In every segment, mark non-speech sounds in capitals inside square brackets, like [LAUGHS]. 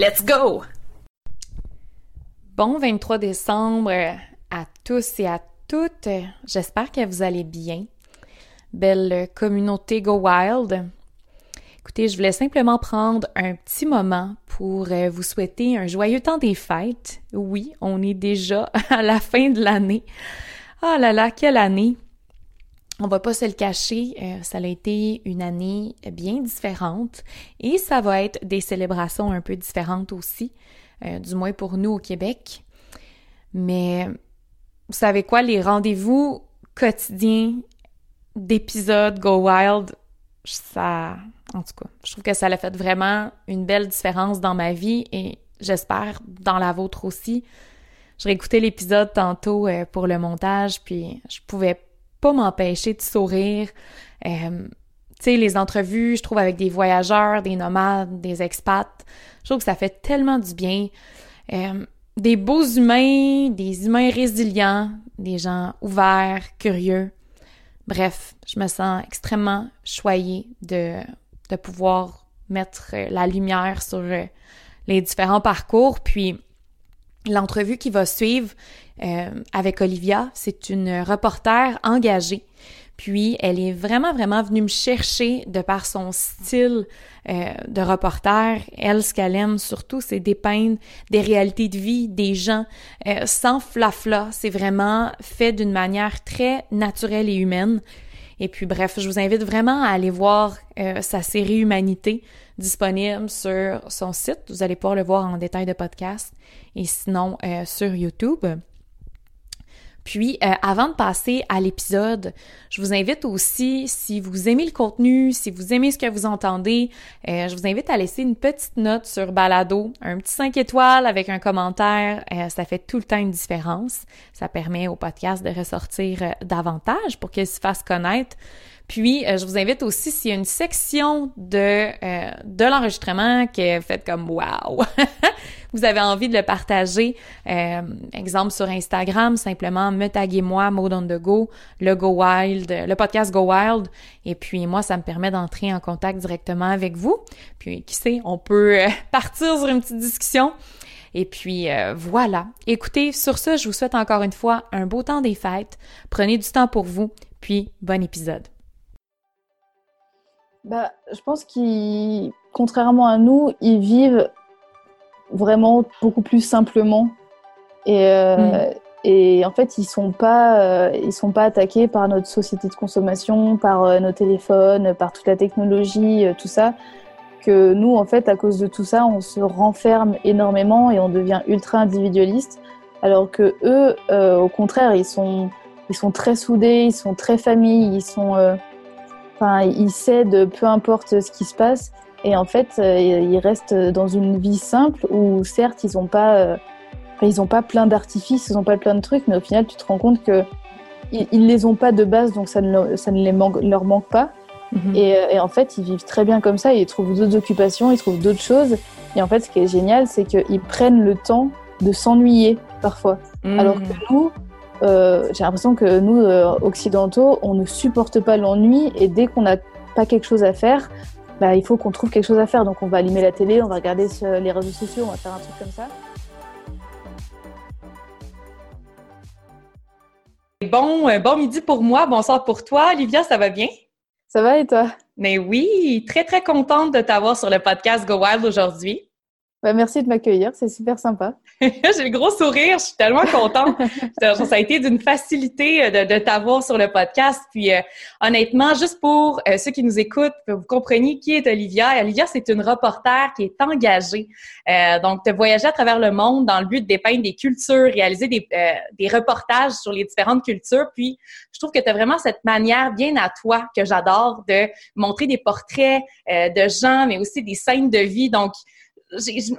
Let's go! Bon 23 décembre à tous et à toutes. J'espère que vous allez bien. Belle communauté Go Wild. Écoutez, je voulais simplement prendre un petit moment pour euh, vous souhaiter un joyeux temps des fêtes. Oui, on est déjà [LAUGHS] à la fin de l'année. Ah là là, quelle année! On va pas se le cacher, euh, ça a été une année bien différente et ça va être des célébrations un peu différentes aussi, euh, du moins pour nous au Québec. Mais vous savez quoi, les rendez-vous quotidiens d'épisodes Go Wild, ça, en tout cas, je trouve que ça a fait vraiment une belle différence dans ma vie et j'espère dans la vôtre aussi. Je réécoutais l'épisode tantôt euh, pour le montage, puis je pouvais pas m'empêcher de sourire. Euh, tu sais, les entrevues, je trouve, avec des voyageurs, des nomades, des expats, je trouve que ça fait tellement du bien. Euh, des beaux humains, des humains résilients, des gens ouverts, curieux. Bref, je me sens extrêmement choyée de, de pouvoir mettre la lumière sur les différents parcours. Puis l'entrevue qui va suivre, euh, avec Olivia. C'est une reporter engagée. Puis elle est vraiment, vraiment venue me chercher de par son style euh, de reporter. Elle, ce qu'elle aime surtout, c'est dépeindre des réalités de vie des gens euh, sans flafla. C'est vraiment fait d'une manière très naturelle et humaine. Et puis bref, je vous invite vraiment à aller voir sa série Humanité disponible sur son site. Vous allez pouvoir le voir en détail de podcast et sinon sur YouTube. Puis, euh, avant de passer à l'épisode, je vous invite aussi, si vous aimez le contenu, si vous aimez ce que vous entendez, euh, je vous invite à laisser une petite note sur Balado, un petit 5 étoiles avec un commentaire. Euh, ça fait tout le temps une différence. Ça permet au podcast de ressortir davantage pour qu'il se fasse connaître. Puis, je vous invite aussi, s'il y a une section de, de l'enregistrement qui est faite comme « wow [LAUGHS] », vous avez envie de le partager, euh, exemple sur Instagram, simplement me taguer moi, Mode on the Go, le Go Wild, le podcast Go Wild, et puis moi, ça me permet d'entrer en contact directement avec vous. Puis qui sait, on peut euh, [LAUGHS] partir sur une petite discussion. Et puis euh, voilà. Écoutez, sur ce, je vous souhaite encore une fois un beau temps des fêtes. Prenez du temps pour vous, puis bon épisode. Bah, je pense qu'ils, contrairement à nous, ils vivent vraiment beaucoup plus simplement. Et, euh, mm. et en fait, ils sont pas, euh, ils sont pas attaqués par notre société de consommation, par euh, nos téléphones, par toute la technologie, tout ça. Que nous, en fait, à cause de tout ça, on se renferme énormément et on devient ultra individualiste. Alors que eux, au contraire, ils sont, ils sont très soudés, ils sont très famille, ils sont, enfin, ils cèdent peu importe ce qui se passe. Et en fait, euh, ils restent dans une vie simple où certes, ils n'ont pas, euh, ils ont pas plein d'artifices, ils n'ont pas plein de trucs, mais au final, tu te rends compte que ils, les ont pas de base, donc ça ne, ça ne les leur manque pas. Mhm. et, euh, et, en fait, ils vivent très bien comme ça. Ils trouvent d'autres occupations, ils trouvent d'autres choses. Et en fait, ce qui est génial, c'est qu'ils prennent le temps de s'ennuyer parfois. Mhm. Alors que nous, euh, j'ai l'impression que nous, occidentaux, on ne supporte pas l'ennui et dès qu'on n'a pas quelque chose à faire, bah, il faut qu'on trouve quelque chose à faire. Donc on va allumer la télé, on va regarder les réseaux sociaux, on va faire un truc comme ça. Bon, euh, bon midi pour moi, bonsoir pour toi. Olivia, ça va bien? Ça va et toi? Mais oui, très très contente de t'avoir sur le podcast Go Wild aujourd'hui. Bah, merci de m'accueillir, c'est super sympa. [LAUGHS] J'ai le gros sourire, je suis tellement contente. [LAUGHS] ça a été d'une facilité euh, de, de t'avoir sur le podcast. Puis euh, honnêtement, juste pour euh, ceux qui nous écoutent, vous compreniez qui est Olivia. Olivia, c'est une reporter qui est engagée. donc, de voyager à travers le monde dans le but de dépeindre des cultures, réaliser des, des reportages sur les différentes cultures. Puis, je trouve que tu as vraiment cette manière bien à toi que j'adore de montrer des portraits de gens, mais aussi des scènes de vie. Donc,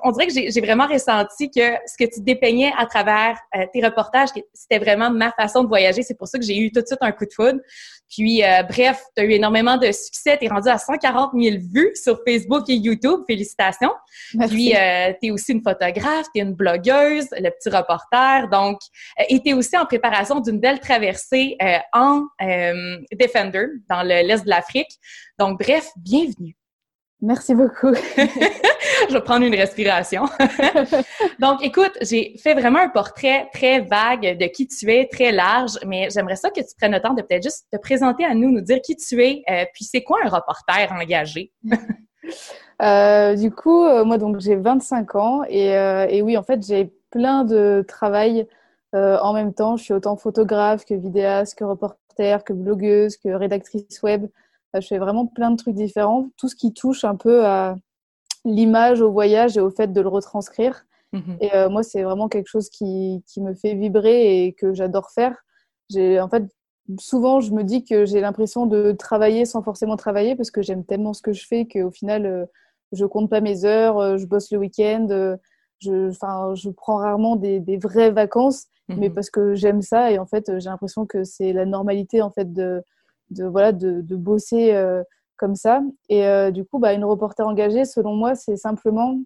on dirait que j'ai vraiment ressenti que ce que tu dépeignais à travers euh, tes reportages, c'était vraiment ma façon de voyager. C'est pour ça que j'ai eu tout de suite un coup de foudre. Puis, euh, bref, tu as eu énormément de succès. Tu es rendu à 140 000 vues sur Facebook et YouTube. Félicitations. Puis, euh, tu es aussi une photographe, tu es une blogueuse, le petit reporter. Donc, et tu es aussi en préparation d'une belle traversée en Defender dans l'est de l'Afrique. Donc, bref, bienvenue. Merci beaucoup. [LAUGHS] je vais prendre une respiration. [LAUGHS] Donc, écoute, j'ai fait vraiment un portrait très vague de qui tu es, très large, mais j'aimerais ça que tu prennes le temps de peut-être juste te présenter à nous, nous dire qui tu es, euh, puis c'est quoi un reporter engagé? [LAUGHS] Euh, du coup, euh, moi, donc, j'ai 25 ans et, et, oui, en fait, j'ai plein de travail en même temps. Je suis autant photographe que vidéaste, que reporter, que blogueuse, que rédactrice web. Je fais vraiment plein de trucs différents, tout ce qui touche un peu à l'image, au voyage et au fait de le retranscrire. Mhm. Et euh, moi, c'est vraiment quelque chose qui, qui, me fait vibrer et que j'adore faire. J'ai, en fait, souvent, je me dis que j'ai l'impression de travailler sans forcément travailler parce que j'aime tellement ce que je fais qu'au final, euh, je compte pas mes heures, euh, je bosse le week-end, je, enfin, je prends rarement des, des vraies vacances, mais mhm. parce que j'aime ça et en fait, j'ai l'impression que c'est la normalité en fait de, de voilà de, de bosser comme ça. Et euh, du coup, bah, une reporter engagée, selon moi, c'est simplement,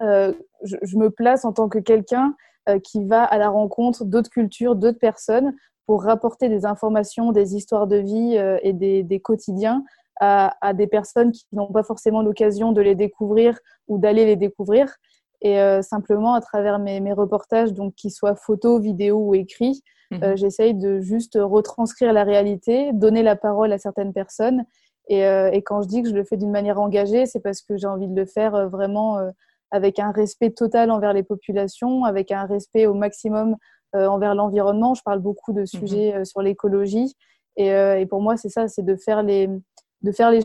euh, je, me place en tant que quelqu'un euh, qui va à la rencontre d'autres cultures, d'autres personnes, pour rapporter des informations, des histoires de vie et des, quotidiens à, des personnes qui n'ont pas forcément l'occasion de les découvrir ou d'aller les découvrir. Et simplement, à travers mes, mes reportages, donc qu'ils soient photos, vidéos ou écrits, mmh j'essaye de juste retranscrire la réalité, donner la parole à certaines personnes euh, et, quand je dis que je le fais d'une manière engagée, c'est parce que j'ai envie de le faire euh, vraiment euh, avec un respect total envers les populations, avec un respect au maximum envers l'environnement. Je parle beaucoup de mhm. sujets sur l'écologie. Et, pour moi, c'est ça, c'est de faire les, de faire les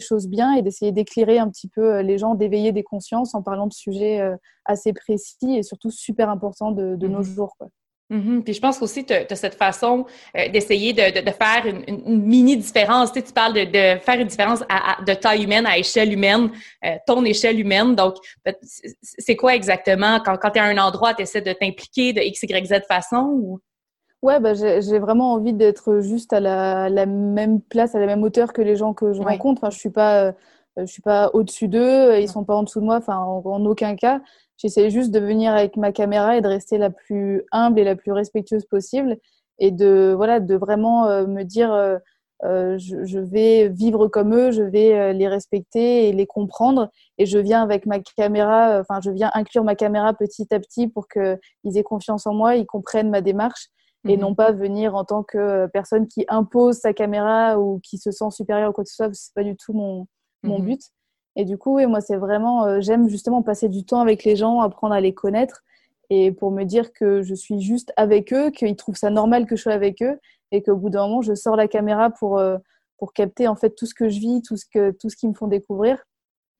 choses bien et d'essayer d'éclairer un petit peu les gens, d'éveiller des consciences en parlant de sujets assez précis et surtout super importants de, nos mhm. jours. Quoi. Mm-hmm. Puis je pense aussi que tu as cette façon euh, d'essayer de, de, faire une, une, mini différence. Tu, sais, tu parles de, de, faire une différence à, de taille humaine, à échelle humaine, euh, ton échelle humaine. Donc, c'est quoi exactement? Quand, quand tu es à un endroit, tu essaies de t'impliquer de X, Y, Z façon ou? Ouais, bah, j'ai vraiment envie d'être juste à la, la, même place, à la même hauteur que les gens que je rencontre. Enfin, je suis pas, euh, je suis pas au-dessus d'eux, ils sont pas en dessous de moi. Enfin, en aucun cas. J'essaie juste de venir avec ma caméra et de rester la plus humble et la plus respectueuse possible et de voilà de vraiment euh, me dire euh, euh, je, vais vivre comme eux, je vais les respecter et les comprendre et je viens avec ma caméra, enfin je viens inclure ma caméra petit à petit pour qu'ils aient confiance en moi, ils comprennent ma démarche et mhm. non pas venir en tant que personne qui impose sa caméra ou qui se sent supérieure ou quoi que ce soit, c'est pas du tout mon, mon mhm. but. Et du coup, oui, moi, c'est vraiment, euh, j'aime justement passer du temps avec les gens, apprendre à les connaître et pour me dire que je suis juste avec eux, qu'ils trouvent ça normal que je sois avec eux et qu'au bout d'un moment, je sors la caméra pour, euh, pour capter en fait tout ce que je vis, tout ce, que, tout ce qu'ils me font découvrir.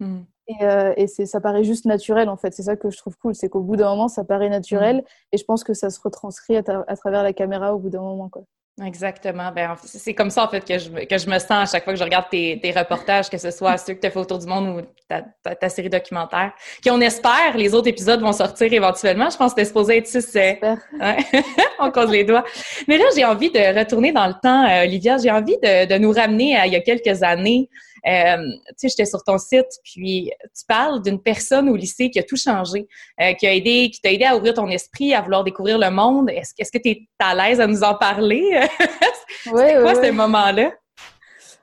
Hmm. Et, euh, et ça paraît juste naturel en fait. C'est ça que je trouve cool, c'est qu'au bout d'un moment, ça paraît naturel hmm. et je pense que ça se retranscrit à, à travers la caméra au bout d'un moment. Quoi. Exactement. Ben, c'est comme ça, en fait, que je, que je me sens à chaque fois que je regarde tes, tes reportages, que ce soit ceux que tu as fait autour du monde ou ta, ta, série documentaire, qui, on espère, les autres épisodes vont sortir éventuellement. Je pense que c'était supposé être six. Ouais. [LAUGHS] on cause les doigts. Mais là, j'ai envie de retourner dans le temps, euh, Olivia. J'ai envie de, de, nous ramener à il y a quelques années. Euh, tu sais, j'étais sur ton site, puis tu parles d'une personne au lycée qui a tout changé, euh, qui a aidé, qui t'a aidé à ouvrir ton esprit, à vouloir découvrir le monde. Est-ce est que tu es à l'aise à nous en parler? [LAUGHS] c'est quoi ce moment-là?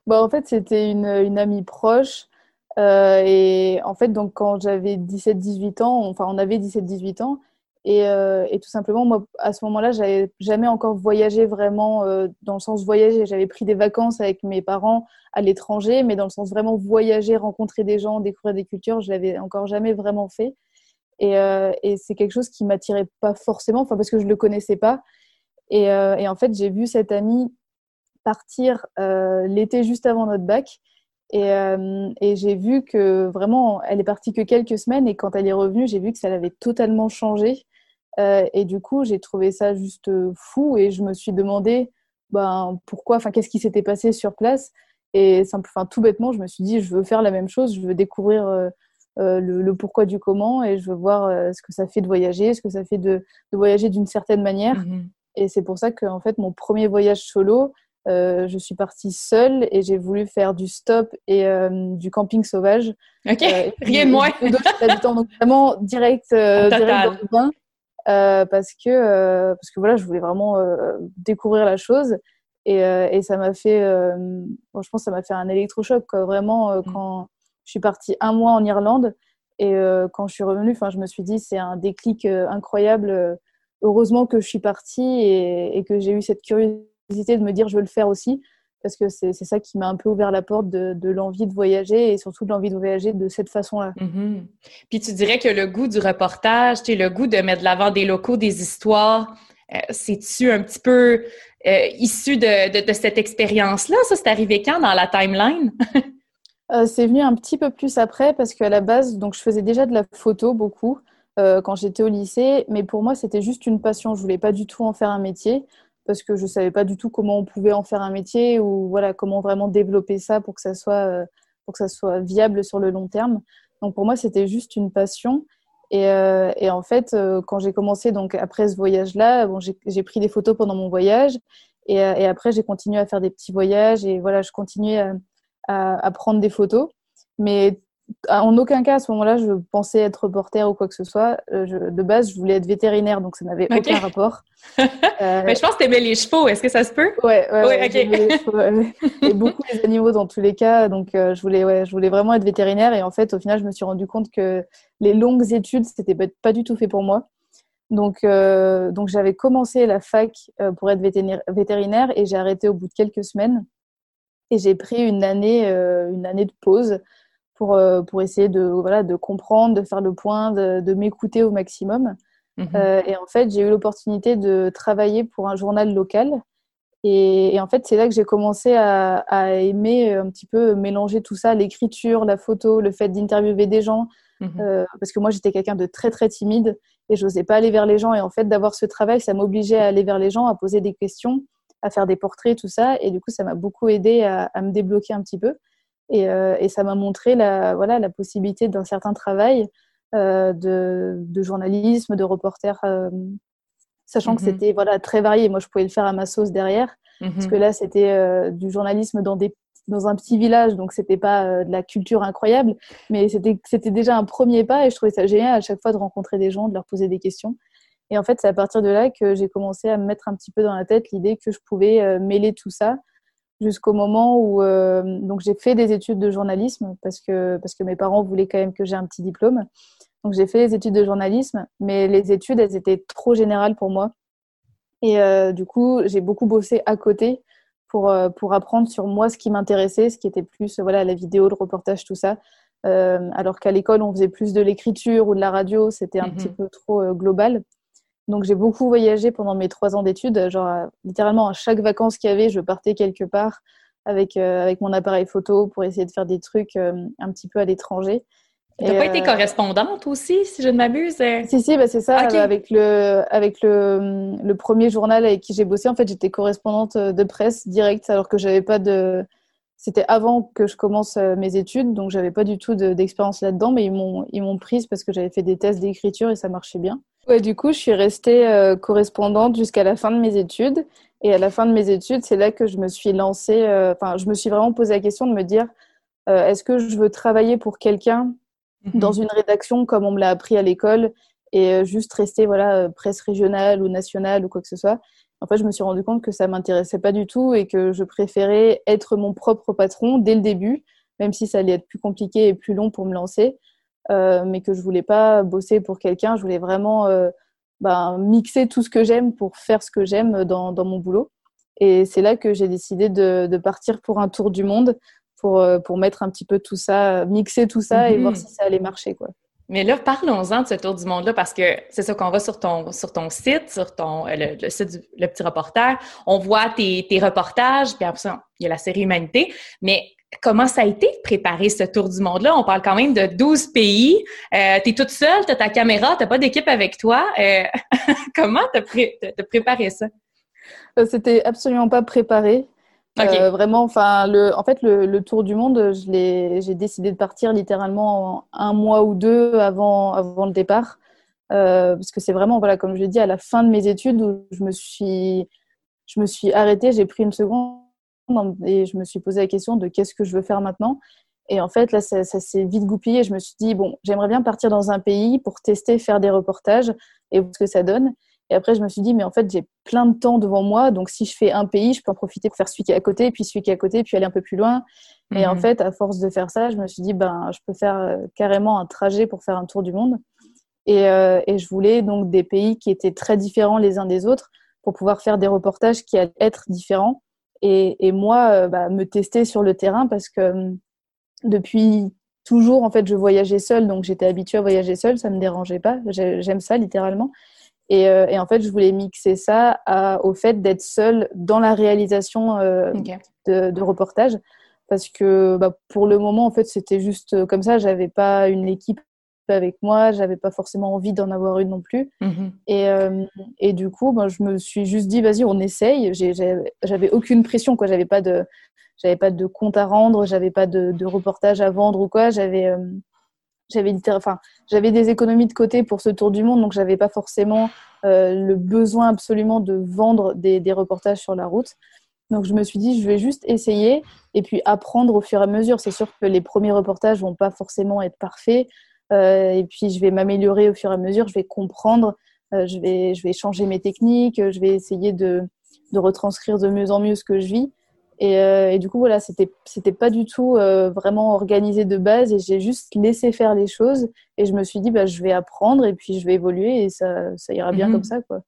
Bon, en fait, c'était une, une, amie proche. Euh, et en fait, donc, quand j'avais 17-18 ans, enfin, on avait 17-18 ans, et, euh, et, tout simplement, moi, à ce moment-là, j'avais jamais encore voyagé vraiment euh, dans le sens voyager. J'avais pris des vacances avec mes parents à l'étranger, mais dans le sens vraiment voyager, rencontrer des gens, découvrir des cultures, je l'avais encore jamais vraiment fait. Et, euh, c'est quelque chose qui m'attirait pas forcément, enfin parce que je le connaissais pas. Et, en fait, j'ai vu cette amie partir l'été juste avant notre bac. Et, et j'ai vu que vraiment, elle est partie que quelques semaines. Et quand elle est revenue, j'ai vu que ça l'avait totalement changé. Euh, et du coup, j'ai trouvé ça juste euh, fou et je me suis demandé ben, pourquoi, enfin, qu'est-ce qui s'était passé sur place? Et simple, tout bêtement, je me suis dit, je veux faire la même chose, je veux découvrir, euh, le, pourquoi du comment et je veux voir ce que ça fait de voyager, ce que ça fait de, voyager d'une certaine manière. Mmh et c'est pour ça que en fait mon premier voyage solo, je suis partie seule et j'ai voulu faire du stop et du camping sauvage. Ok, [LAUGHS] rien de moins. donc vraiment direct, direct dans le bain. Euh, parce que euh, parce que voilà, je voulais vraiment euh, découvrir la chose et, et ça m'a fait, bon, je pense, ça m'a fait un électrochoc quoi, vraiment mm. quand je suis partie un mois en Irlande et quand je suis revenue, enfin, je me suis dit c'est un déclic incroyable. heureusement que je suis partie et, et que j'ai eu cette curiosité de me dire je veux le faire aussi parce que c'est ça qui m'a un peu ouvert la porte de, de l'envie de voyager et surtout de l'envie de voyager de cette façon-là. Mm-hmm. Puis tu dirais que le goût du reportage, le goût de mettre de l'avant des locaux, des histoires, euh, c'est-tu un petit peu euh, issu de, de, cette expérience-là? Ça, c'est arrivé quand dans la timeline? [LAUGHS] euh, c'est venu un petit peu plus après parce qu'à la base, donc je faisais déjà de la photo beaucoup. Euh, quand j'étais au lycée, mais pour moi c'était juste une passion. Je voulais pas du tout en faire un métier parce que je savais pas du tout comment on pouvait en faire un métier ou voilà comment vraiment développer ça pour que ça soit euh, pour que ça soit viable sur le long terme. Donc pour moi c'était juste une passion. Et, euh, et en fait euh, quand j'ai commencé donc après ce voyage là bon j'ai pris des photos pendant mon voyage. Et, et après j'ai continué à faire des petits voyages. Et voilà je continuais à, à, à prendre des photos. Mais en aucun cas à ce moment-là, je pensais être reporter ou quoi que ce soit. Euh, de base, je voulais être vétérinaire, donc ça n'avait aucun rapport. [LAUGHS] Euh, Mais je pense que tu aimais les chevaux. Est-ce que ça se peut? Ouais, ouais, ouais, les et beaucoup les animaux dans tous les cas. Donc, euh, je, voulais, ouais, je voulais vraiment être vétérinaire. Et en fait, au final, je me suis rendu compte que les longues études, c'était pas du tout fait pour moi. Donc, donc j'avais commencé la fac pour être vétérinaire et j'ai arrêté au bout de quelques semaines. Et j'ai pris une année, une année de pause pour, euh, pour essayer de, voilà, de comprendre, de faire le point, de, de m'écouter au maximum. Mhm. Euh, et en fait, j'ai eu l'opportunité de travailler pour un journal local. Et, en fait, c'est là que j'ai commencé à, à, aimer un petit peu mélanger tout ça, l'écriture, la photo, le fait d'interviewer des gens. Mhm. Euh, parce que moi, j'étais quelqu'un de très, très timide et je n'osais pas aller vers les gens. Et en fait, d'avoir ce travail, ça m'obligeait à aller vers les gens, à poser des questions, à faire des portraits, tout ça. Et du coup, ça m'a beaucoup aidé à, à, me débloquer un petit peu. Et, euh, et ça m'a montré la, voilà, la possibilité d'un certain travail euh, de, de, journalisme, de reporter, euh, sachant que mhm. c'était voilà, très varié. Moi, je pouvais le faire à ma sauce derrière, parce que mhm. là, c'était du journalisme dans des dans un petit village, donc c'était pas de la culture incroyable, mais c'était c'était déjà un premier pas et je trouvais ça génial à chaque fois de rencontrer des gens, de leur poser des questions. Et en fait, c'est à partir de là que j'ai commencé à me mettre un petit peu dans la tête l'idée que je pouvais mêler tout ça jusqu'au moment où euh, donc j'ai fait des études de journalisme parce que parce que mes parents voulaient quand même que j'ai un petit diplôme. Donc j'ai fait les études de journalisme, mais les études elles étaient trop générales pour moi. Et euh, du coup, j'ai beaucoup bossé à côté pour euh, pour apprendre sur moi ce qui m'intéressait, ce qui était plus voilà la vidéo, le reportage, tout ça. alors qu'à l'école, on faisait plus de l'écriture ou de la radio, c'était un mm-hmm. petit peu trop global. Donc j'ai beaucoup voyagé pendant mes trois ans d'études. Genre littéralement à chaque vacances qu'il y avait, je partais quelque part avec euh, avec mon appareil photo pour essayer de faire des trucs euh, un petit peu à l'étranger. T'as pas été euh, correspondante aussi, si je ne m'abuse? Si si, bah c'est ça. Avec le avec le, le premier journal avec qui j'ai bossé, en fait, j'étais correspondante de presse directe, alors que j'avais pas de c'était avant que je commence mes études, donc j'avais pas du tout d'expérience là-dedans, mais ils m'ont ils m'ont prise parce que j'avais fait des tests d'écriture et ça marchait bien. Ouais, du coup, je suis restée euh, correspondante jusqu'à la fin de mes études. Et à la fin de mes études, c'est là que je me suis lancée, euh, enfin, je me suis vraiment posé la question de me dire, euh, est-ce que je veux travailler pour quelqu'un mhm. dans une rédaction comme on me l'a appris à l'école et juste rester, voilà, presse régionale ou nationale ou quoi que ce soit? En fait, je me suis rendu compte que ça m'intéressait pas du tout et que je préférais être mon propre patron dès le début, même si ça allait être plus compliqué et plus long pour me lancer. Euh, mais que je voulais pas bosser pour quelqu'un. Je voulais vraiment euh, ben, mixer tout ce que j'aime pour faire ce que j'aime dans, dans, mon boulot. Et c'est là que j'ai décidé de, de, partir pour un tour du monde pour, euh, pour mettre un petit peu tout ça, mixer tout ça et voir mhm. si ça allait marcher. Quoi. Mais là, parlons-en de ce tour du monde-là, parce que c'est ça qu'on va sur ton, sur ton site, sur ton, le, site du le petit reporter. On voit tes, tes reportages, puis après ça, il y a la série Humanité. Mais comment ça a été de préparer ce tour du monde-là? On parle quand même de 12 pays. Euh, tu es toute seule, tu as ta caméra, tu pas d'équipe avec toi. Euh, [LAUGHS] comment tu as, préparé ça? Euh, c'était absolument pas préparé. Euh, vraiment, enfin, le, en fait, le, tour du monde, j'ai décidé de partir littéralement un mois ou deux avant, avant le départ, euh, parce que c'est vraiment, voilà, comme je l'ai dit, à la fin de mes études où je me suis, je me suis arrêtée, j'ai pris une seconde et je me suis posé la question de qu'est-ce que je veux faire maintenant. Et en fait, là, ça, ça s'est vite goupillé. Je me suis dit, bon, j'aimerais bien partir dans un pays pour tester, faire des reportages et voir ce que ça donne. Et après, je me suis dit, mais en fait, j'ai plein de temps devant moi. Donc, si je fais un pays, je peux en profiter pour faire celui qui est à côté, puis celui qui est à côté, puis aller un peu plus loin. Et en mhm. fait, à force de faire ça, je me suis dit, ben, je peux faire euh, carrément un trajet pour faire un tour du monde. Et, euh, et, je voulais donc des pays qui étaient très différents les uns des autres pour pouvoir faire des reportages qui allaient être différents. Et, et moi, euh, bah, me tester sur le terrain parce que hum, depuis toujours, en fait, je voyageais seule, donc j'étais habituée à voyager seule, ça me dérangeait pas. J'aime ça littéralement. Euh, et, en fait, je voulais mixer ça au fait d'être seule dans la réalisation euh, de, reportages. Parce que bah, pour le moment, en fait, c'était juste comme ça. J'avais pas une équipe avec moi, j'avais pas forcément envie d'en avoir une non plus. Mm-hmm. Et, euh, et, du coup, bah, je me suis juste dit, vas-y, on essaye. J'avais aucune pression, quoi. J'avais pas de, j'avais pas de compte à rendre, j'avais pas de, de, reportage à vendre ou quoi. J'avais, j'avais enfin, j'avais des économies de côté pour ce tour du monde, donc j'avais pas forcément euh, le besoin absolument de vendre des, des, reportages sur la route. Donc je me suis dit, je vais juste essayer et puis apprendre au fur et à mesure. C'est sûr que les premiers reportages vont pas forcément être parfaits, euh, et puis je vais m'améliorer au fur et à mesure. Je vais comprendre, euh, je vais, je vais changer mes techniques, je vais essayer de, de retranscrire de mieux en mieux ce que je vis. Euh, et, du coup, voilà, c'était, pas du tout euh, vraiment organisé de base et j'ai juste laissé faire les choses et je me suis dit, bah, je vais apprendre et puis je vais évoluer et ça, ça ira bien mhm. comme ça, quoi.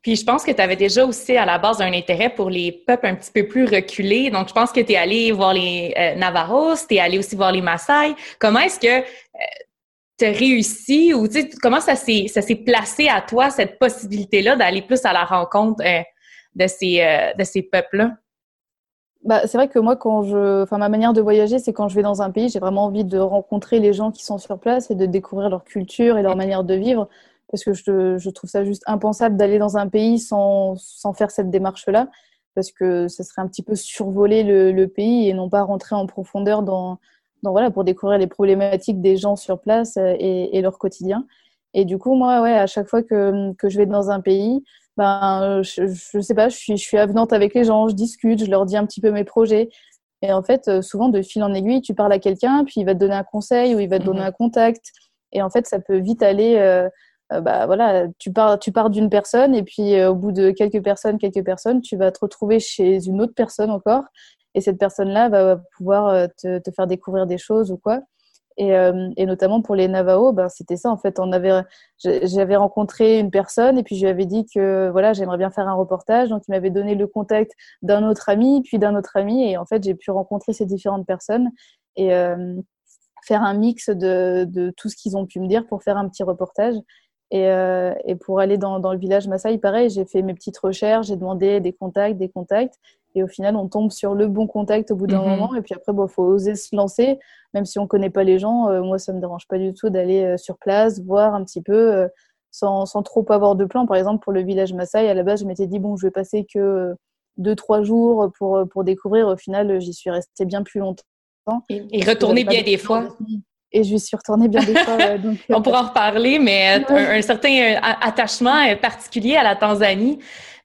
Puis je pense que tu avais déjà aussi à la base un intérêt pour les peuples un petit peu plus reculés. Donc je pense que tu es allé voir les euh, Navarros, tu es allé aussi voir les Maasai. Comment est-ce que tu as réussi ou comment ça s'est, placé à toi, cette possibilité-là d'aller plus à la rencontre de ces, de ces peuples-là? bah, c'est vrai que moi, quand je, enfin, ma manière de voyager, c'est quand je vais dans un pays, j'ai vraiment envie de rencontrer les gens qui sont sur place et de découvrir leur culture et leur manière de vivre, parce que je, je trouve ça juste impensable d'aller dans un pays sans, sans faire cette démarche-là, parce que ça serait un petit peu survoler le, le, pays et non pas rentrer en profondeur dans, dans voilà, pour découvrir les problématiques des gens sur place et, et leur quotidien. Et du coup, moi, ouais, à chaque fois que, que je vais dans un pays, ben, je, je sais pas, je suis, je suis avenante avec les gens, je discute, je leur dis un petit peu mes projets. Et en fait, euh, souvent, de fil en aiguille, tu parles à quelqu'un, puis il va te donner un conseil ou il va te donner mhm. un contact. Et en fait, ça peut vite aller. Euh, euh, bah voilà, tu pars, tu pars d'une personne et puis au bout de quelques personnes, quelques personnes, tu vas te retrouver chez une autre personne encore. Et cette personne-là va pouvoir te, te, faire découvrir des choses ou quoi. Et, euh, notamment pour les Navajo, ben, c'était ça en fait. On avait, j'avais rencontré une personne et puis je lui avais dit que voilà, j'aimerais bien faire un reportage. Donc il m'avait donné le contact d'un autre ami, puis d'un autre ami, et en fait j'ai pu rencontrer ces différentes personnes et euh, faire un mix de, tout ce qu'ils ont pu me dire pour faire un petit reportage. Et, euh, et pour aller dans, dans, le village Maasai, pareil, j'ai fait mes petites recherches, j'ai demandé des contacts, des contacts. Et au final, on tombe sur le bon contact au bout d'un mhm. moment. Et puis après, il bon, faut oser se lancer, même si on connaît pas les gens. Euh, moi, ça me dérange pas du tout d'aller euh, sur place, voir un petit peu, euh, sans, sans, trop avoir de plan. Par exemple, pour le village Maasai, à la base, je m'étais dit, bon, je vais passer que deux, trois jours pour, pour découvrir. Au final, j'y suis restée bien plus longtemps. Et, retourner bien des fois. Et je suis retournée bien des fois. [LAUGHS] On pourra en reparler, mais un, certain attachement particulier à la Tanzanie.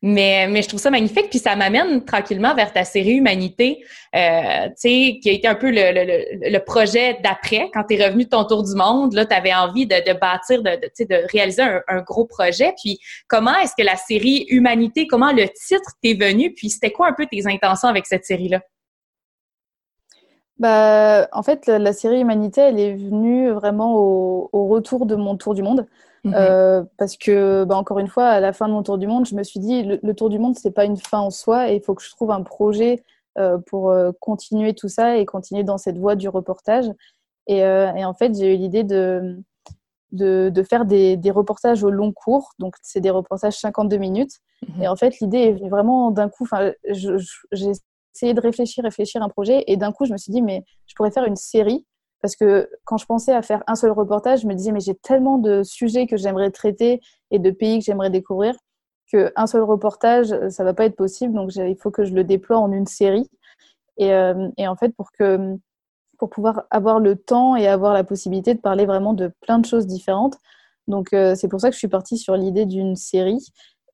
Mais, je trouve ça magnifique. Puis ça m'amène tranquillement vers ta série Humanité, euh, qui a été un peu le, projet d'après. Quand tu es revenu de ton tour du monde, là, tu avais envie de, bâtir, de, réaliser un, gros projet. Puis comment est-ce que la série Humanité, comment le titre t'est venu? Puis c'était quoi un peu tes intentions avec cette série-là? Bah, en fait, la, série Humanité, elle est venue vraiment au retour de mon tour du monde. Mhm. Euh, parce que, bah, encore une fois, à la fin de mon tour du monde, je me suis dit, le, tour du monde, c'est pas une fin en soi et il faut que je trouve un projet euh, pour euh, continuer tout ça et continuer dans cette voie du reportage. Et, et en fait, j'ai eu l'idée de, de, de, faire des, des, reportages au long cours. Donc, c'est des reportages 52 minutes. Mhm. Et en fait, l'idée est venue vraiment d'un coup. J'ai essayé de réfléchir, réfléchir un projet. Et d'un coup, je me suis dit, mais je pourrais faire une série parce que quand je pensais à faire un seul reportage, je me disais, mais j'ai tellement de sujets que j'aimerais traiter et de pays que j'aimerais découvrir qu'un seul reportage, ça va pas être possible. Donc, il faut que je le déploie en une série. Et, et en fait, pour que pour pouvoir avoir le temps et avoir la possibilité de parler vraiment de plein de choses différentes. Donc, c'est pour ça que je suis partie sur l'idée d'une série.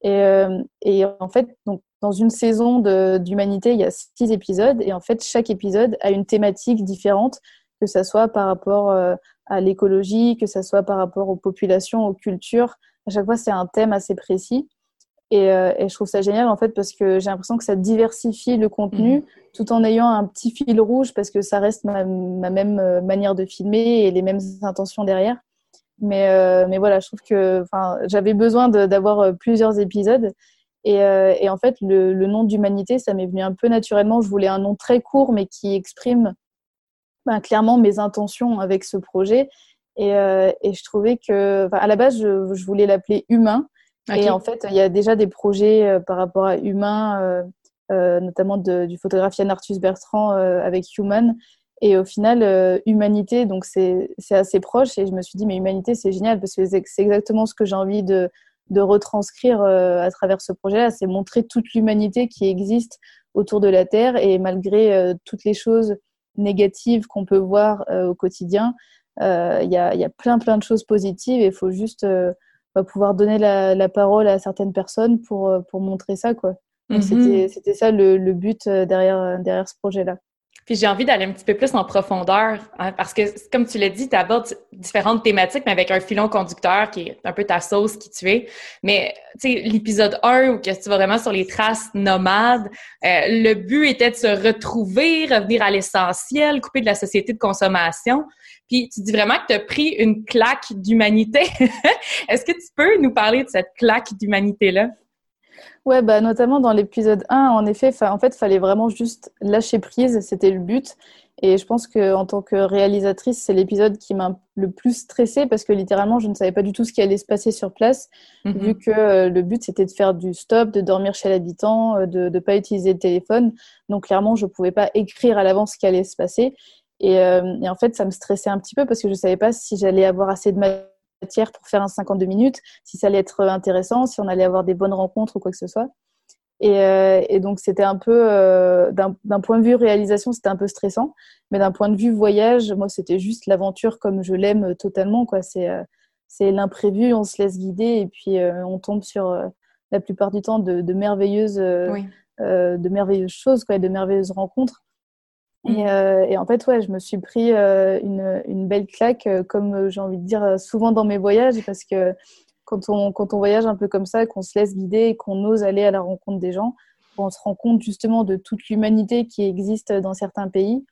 Et, et, en fait, donc, dans une saison d'humanité, il y a six épisodes. Et en fait, chaque épisode a une thématique différente, que ce soit par rapport à l'écologie, que ce soit par rapport aux populations, aux cultures. À chaque fois, c'est un thème assez précis. Euh, et, je trouve ça génial en fait parce que j'ai l'impression que ça diversifie le contenu mhm. tout en ayant un petit fil rouge parce que ça reste ma, même euh, manière de filmer et les mêmes intentions derrière. Mais, euh, mais voilà, je trouve que j'avais besoin d'avoir plusieurs épisodes. Et, et en fait, le, le nom d'humanité, ça m'est venu un peu naturellement. Je voulais un nom très court mais qui exprime ben, clairement mes intentions avec ce projet. Et, et je trouvais que, à la base, je, je voulais l'appeler Humain et en fait, il y a déjà des projets euh, par rapport à Humain, euh, euh, notamment du photographe Yann Arthus Bertrand avec Human. Et au final, Humanité, donc c'est assez proche. Et je me suis dit, mais Humanité, c'est génial parce que c'est exactement ce que j'ai envie de, de retranscrire à travers ce projet-là. C'est montrer toute l'humanité qui existe autour de la Terre. Et malgré toutes les choses négatives qu'on peut voir au quotidien, il y, a, y, a, plein, plein de choses positives. Et il faut juste va pouvoir donner la, parole à certaines personnes pour, euh, pour montrer ça. Quoi. Mhm. c'était ça le, le, but euh, derrière, derrière ce projet-là. Puis j'ai envie d'aller un petit peu plus en profondeur, hein, parce que, comme tu l'as dit, tu abordes différentes thématiques, mais avec un filon conducteur qui est un peu ta sauce qui tu es. Mais, tu sais, l'épisode 1, où que tu vas vraiment sur les traces nomades, euh, le but était de se retrouver, revenir à l'essentiel, couper de la société de consommation. Puis tu dis vraiment que tu as pris une claque d'humanité. [LAUGHS] Est-ce que tu peux nous parler de cette claque d'humanité-là? Ouais, bah, notamment dans l'épisode 1, en effet, en fait, fallait vraiment juste lâcher prise, c'était le but. Et je pense qu'en tant que réalisatrice, c'est l'épisode qui m'a le plus stressée parce que littéralement, je ne savais pas du tout ce qui allait se passer sur place, mm-hmm. vu que euh, le but, c'était de faire du stop, de dormir chez l'habitant, euh, de ne pas utiliser le téléphone. Donc clairement, je ne pouvais pas écrire à l'avance ce qui allait se passer. Et, euh, et, en fait, ça me stressait un petit peu parce que je ne savais pas si j'allais avoir assez de matière pour faire un 52 minutes, si ça allait être intéressant, si on allait avoir des bonnes rencontres ou quoi que ce soit. Et, euh, et donc, c'était un peu, euh, d'un point de vue réalisation, c'était un peu stressant. Mais d'un point de vue voyage, moi, c'était juste l'aventure comme je l'aime totalement. quoi. C'est c'est l'imprévu, on se laisse guider et puis on tombe sur la plupart du temps de, de merveilleuses, de merveilleuses choses, quoi, de merveilleuses rencontres. Mm. Euh, et, en fait, ouais, je me suis pris euh, une, une, belle claque, euh, comme j'ai envie de dire souvent dans mes voyages, parce que quand on, quand on voyage un peu comme ça, qu'on se laisse guider et qu'on ose aller à la rencontre des gens, on se rend compte justement de toute l'humanité qui existe dans certains pays.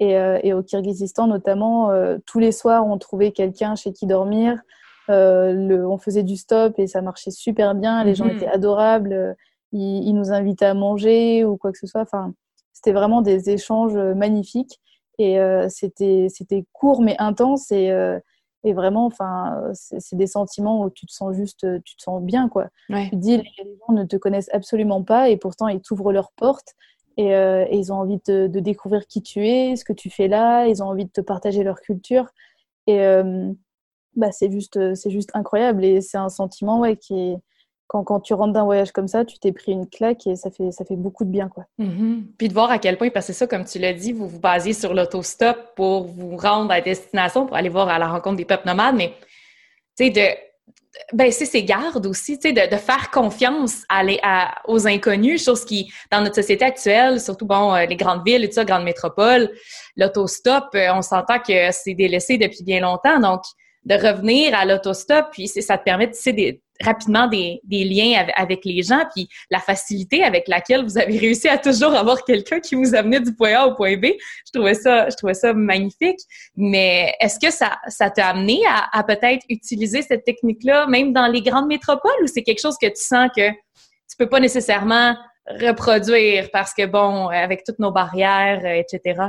Et, et au Kyrgyzstan, notamment, tous les soirs, on trouvait quelqu'un chez qui dormir. Le, on faisait du stop et ça marchait super bien. Les gens mm-hmm. étaient adorables. Ils, ils, nous invitaient à manger ou quoi que ce soit. Enfin, c'était vraiment des échanges euh, magnifiques. Et euh, c'était c'était court mais intense. Et euh, et vraiment enfin c'est des sentiments où tu te sens juste tu te sens bien quoi. Tu te dis les gens ne te connaissent absolument pas et pourtant ils t'ouvrent leurs portes. Et, ils ont envie de, de, découvrir qui tu es ce que tu fais là. Ils ont envie de te partager leur culture. Et bah c'est juste c'est juste incroyable. Et c'est un sentiment ouais qui est quand, tu rentres d'un voyage comme ça, tu t'es pris une claque et ça fait, ça fait beaucoup de bien. Quoi. Mm-hmm. Puis de voir à quel point, parce que ça, comme tu l'as dit, vous vous basez sur l'autostop pour vous rendre à destination, pour aller voir à la rencontre des peuples nomades, mais tu sais, de ben, c'est ces gardes aussi, tu sais, de, de, faire confiance à aux inconnus, chose qui, dans notre société actuelle, surtout, bon, euh, les grandes villes et tout ça, grandes métropoles, l'autostop, euh, on s'entend que c'est délaissé depuis bien longtemps, donc de revenir à l'autostop, puis ça te permet, des, rapidement des, liens avec, les gens, puis la facilité avec laquelle vous avez réussi à toujours avoir quelqu'un qui vous amenait du point A au point B, je trouvais ça, je trouvais ça magnifique. Mais est-ce que ça, ça t'a amené à, à peut-être utiliser cette technique-là, même dans les grandes métropoles, ou c'est quelque chose que tu sens que tu peux pas nécessairement reproduire parce que bon, avec toutes nos barrières, euh, etc.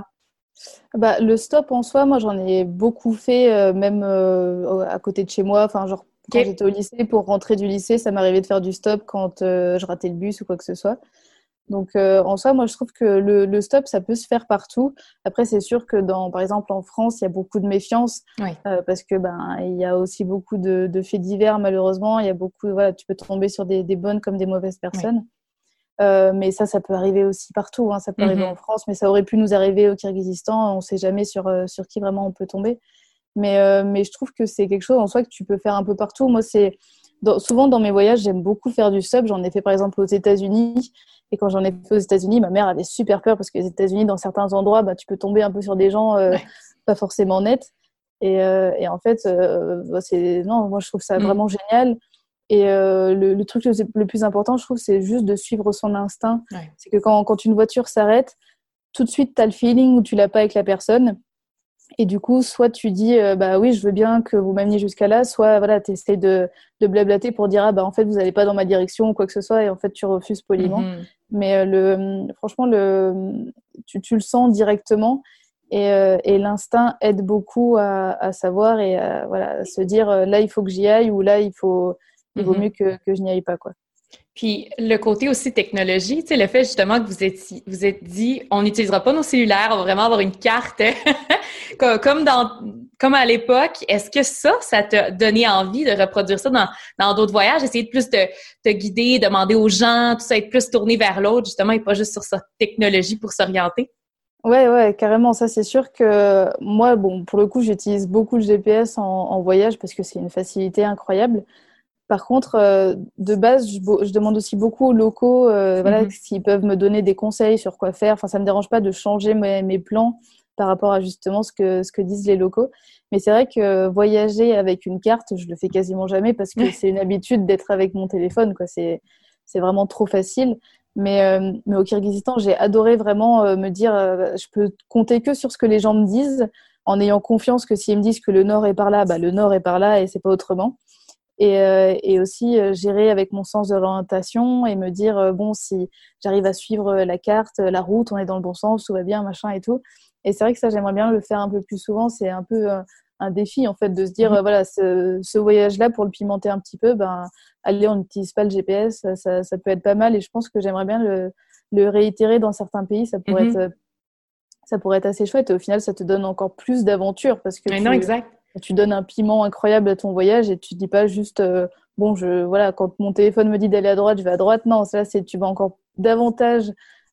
Bah, le stop en soi, moi j'en ai beaucoup fait, euh, même euh, à côté de chez moi. Enfin, genre quand j'étais au lycée, pour rentrer du lycée, ça m'arrivait de faire du stop quand euh, je ratais le bus ou quoi que ce soit. Donc euh, en soi, moi je trouve que le, le, stop, ça peut se faire partout. Après, c'est sûr que dans, par exemple, en France, il y a beaucoup de méfiance euh, parce que ben il y a aussi beaucoup de, de, faits divers malheureusement. Il y a beaucoup, voilà, tu peux tomber sur des, des bonnes comme des mauvaises personnes. mais ça, ça peut arriver aussi partout. Hein. Ça peut arriver mhm. en France, mais ça aurait pu nous arriver au Kyrgyzstan. On ne sait jamais sur, sur qui vraiment on peut tomber. Mais, mais je trouve que c'est quelque chose en soi que tu peux faire un peu partout. Moi, c'est souvent dans mes voyages, j'aime beaucoup faire du sub. J'en ai fait par exemple aux États-Unis. Et quand j'en ai fait aux États-Unis, ma mère avait super peur parce que les États-Unis, dans certains endroits, bah, tu peux tomber un peu sur des gens pas forcément nets. Et, et en fait, bah, c'est non, moi je trouve ça mm. vraiment génial. Et euh, le, truc le, plus important, je trouve, c'est juste de suivre son instinct. C'est que quand, quand, une voiture s'arrête, tout de suite, tu as le feeling où tu l'as pas avec la personne. Et du coup, soit tu dis, euh, bah oui, je veux bien que vous m'ameniez jusqu'à là, soit voilà, tu essaies de, de, blablater pour dire, ah bah en fait, vous n'allez pas dans ma direction ou quoi que ce soit, et en fait, tu refuses poliment. Mhm. Mais euh, le, franchement, le, tu, tu, le sens directement. Et, et l'instinct aide beaucoup à, à savoir et à, voilà, à se dire, là, il faut que j'y aille, ou là, il faut, il vaut mhm. mieux que, que je n'y aille pas, quoi. Puis le côté aussi technologie, tu sais, le fait justement que vous êtes, vous êtes dit, on n'utilisera pas nos cellulaires, on va vraiment avoir une carte [LAUGHS] comme comme à l'époque. Est-ce que ça, ça t'a donné envie de reproduire ça dans, dans d'autres voyages, essayer de plus te guider, demander aux gens, tout ça, être plus tourné vers l'autre justement et pas juste sur sa technologie pour s'orienter? Ouais, ouais, carrément. Ça, c'est sûr que moi, bon, pour le coup, j'utilise beaucoup le GPS en voyage parce que c'est une facilité incroyable. Par contre, euh, de base, je, demande aussi beaucoup aux locaux euh, voilà, mhm. s'ils peuvent me donner des conseils sur quoi faire. Enfin, ça ne me dérange pas de changer mes, plans par rapport à justement ce que, ce que disent les locaux. Mais c'est vrai que voyager avec une carte, je le fais quasiment jamais parce que [LAUGHS] c'est une habitude d'être avec mon téléphone. Quoi. C'est, c'est vraiment trop facile. Mais, euh, mais au Kyrgyzstan, j'ai adoré vraiment me dire, je peux compter que sur ce que les gens me disent en ayant confiance que s'ils me disent que le nord est par là, bah, le nord est par là et c'est pas autrement et, euh, et aussi euh, gérer avec mon sens de l'orientation et me dire euh, bon si j'arrive à suivre la carte, la route, on est dans le bon sens, tout va bien, machin et tout. Et c'est vrai que ça j'aimerais bien le faire un peu plus souvent. C'est un peu un défi en fait de se dire mmh. voilà ce, ce voyage-là pour le pimenter un petit peu, ben allez on n'utilise pas le GPS, ça, ça, peut être pas mal et je pense que j'aimerais bien le, le réitérer dans certains pays, ça pourrait mmh être ça pourrait être assez chouette et au final ça te donne encore plus d'aventure parce que non exact tu donnes un piment incroyable à ton voyage et tu dis pas juste euh, bon je voilà quand mon téléphone me dit d'aller à droite je vais à droite non ça c'est tu vas encore davantage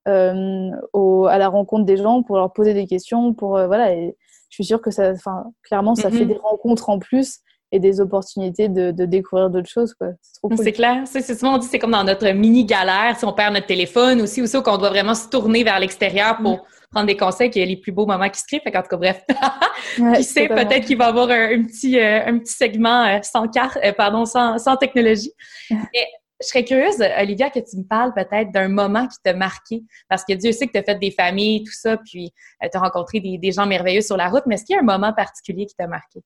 euh, au, à la rencontre des gens pour leur poser des questions pour euh, voilà et je suis sûre que ça enfin clairement ça fait mhm. des rencontres en plus et des opportunités de, de découvrir d'autres choses quoi c'est trop cool. c'est clair c'est souvent on dit c'est comme dans notre mini galère si on perd notre téléphone aussi ou ça qu'on doit vraiment se tourner vers l'extérieur pour prendre des conseils qu'il y a les plus beaux moments qui se créent. Fait en tout cas, bref. [LAUGHS] qui sait, peut-être qu'il va y avoir un, petit, euh, un petit segment euh, sans carte, euh, pardon, sans, sans technologie. [LAUGHS] Et je serais curieuse, Olivia, que tu me parles peut-être d'un moment qui t'a marqué. Parce que Dieu sait que tu as fait des familles, tout ça, puis tu as rencontré des, des, gens merveilleux sur la route. Mais est-ce qu'il y a un moment particulier qui t'a marqué?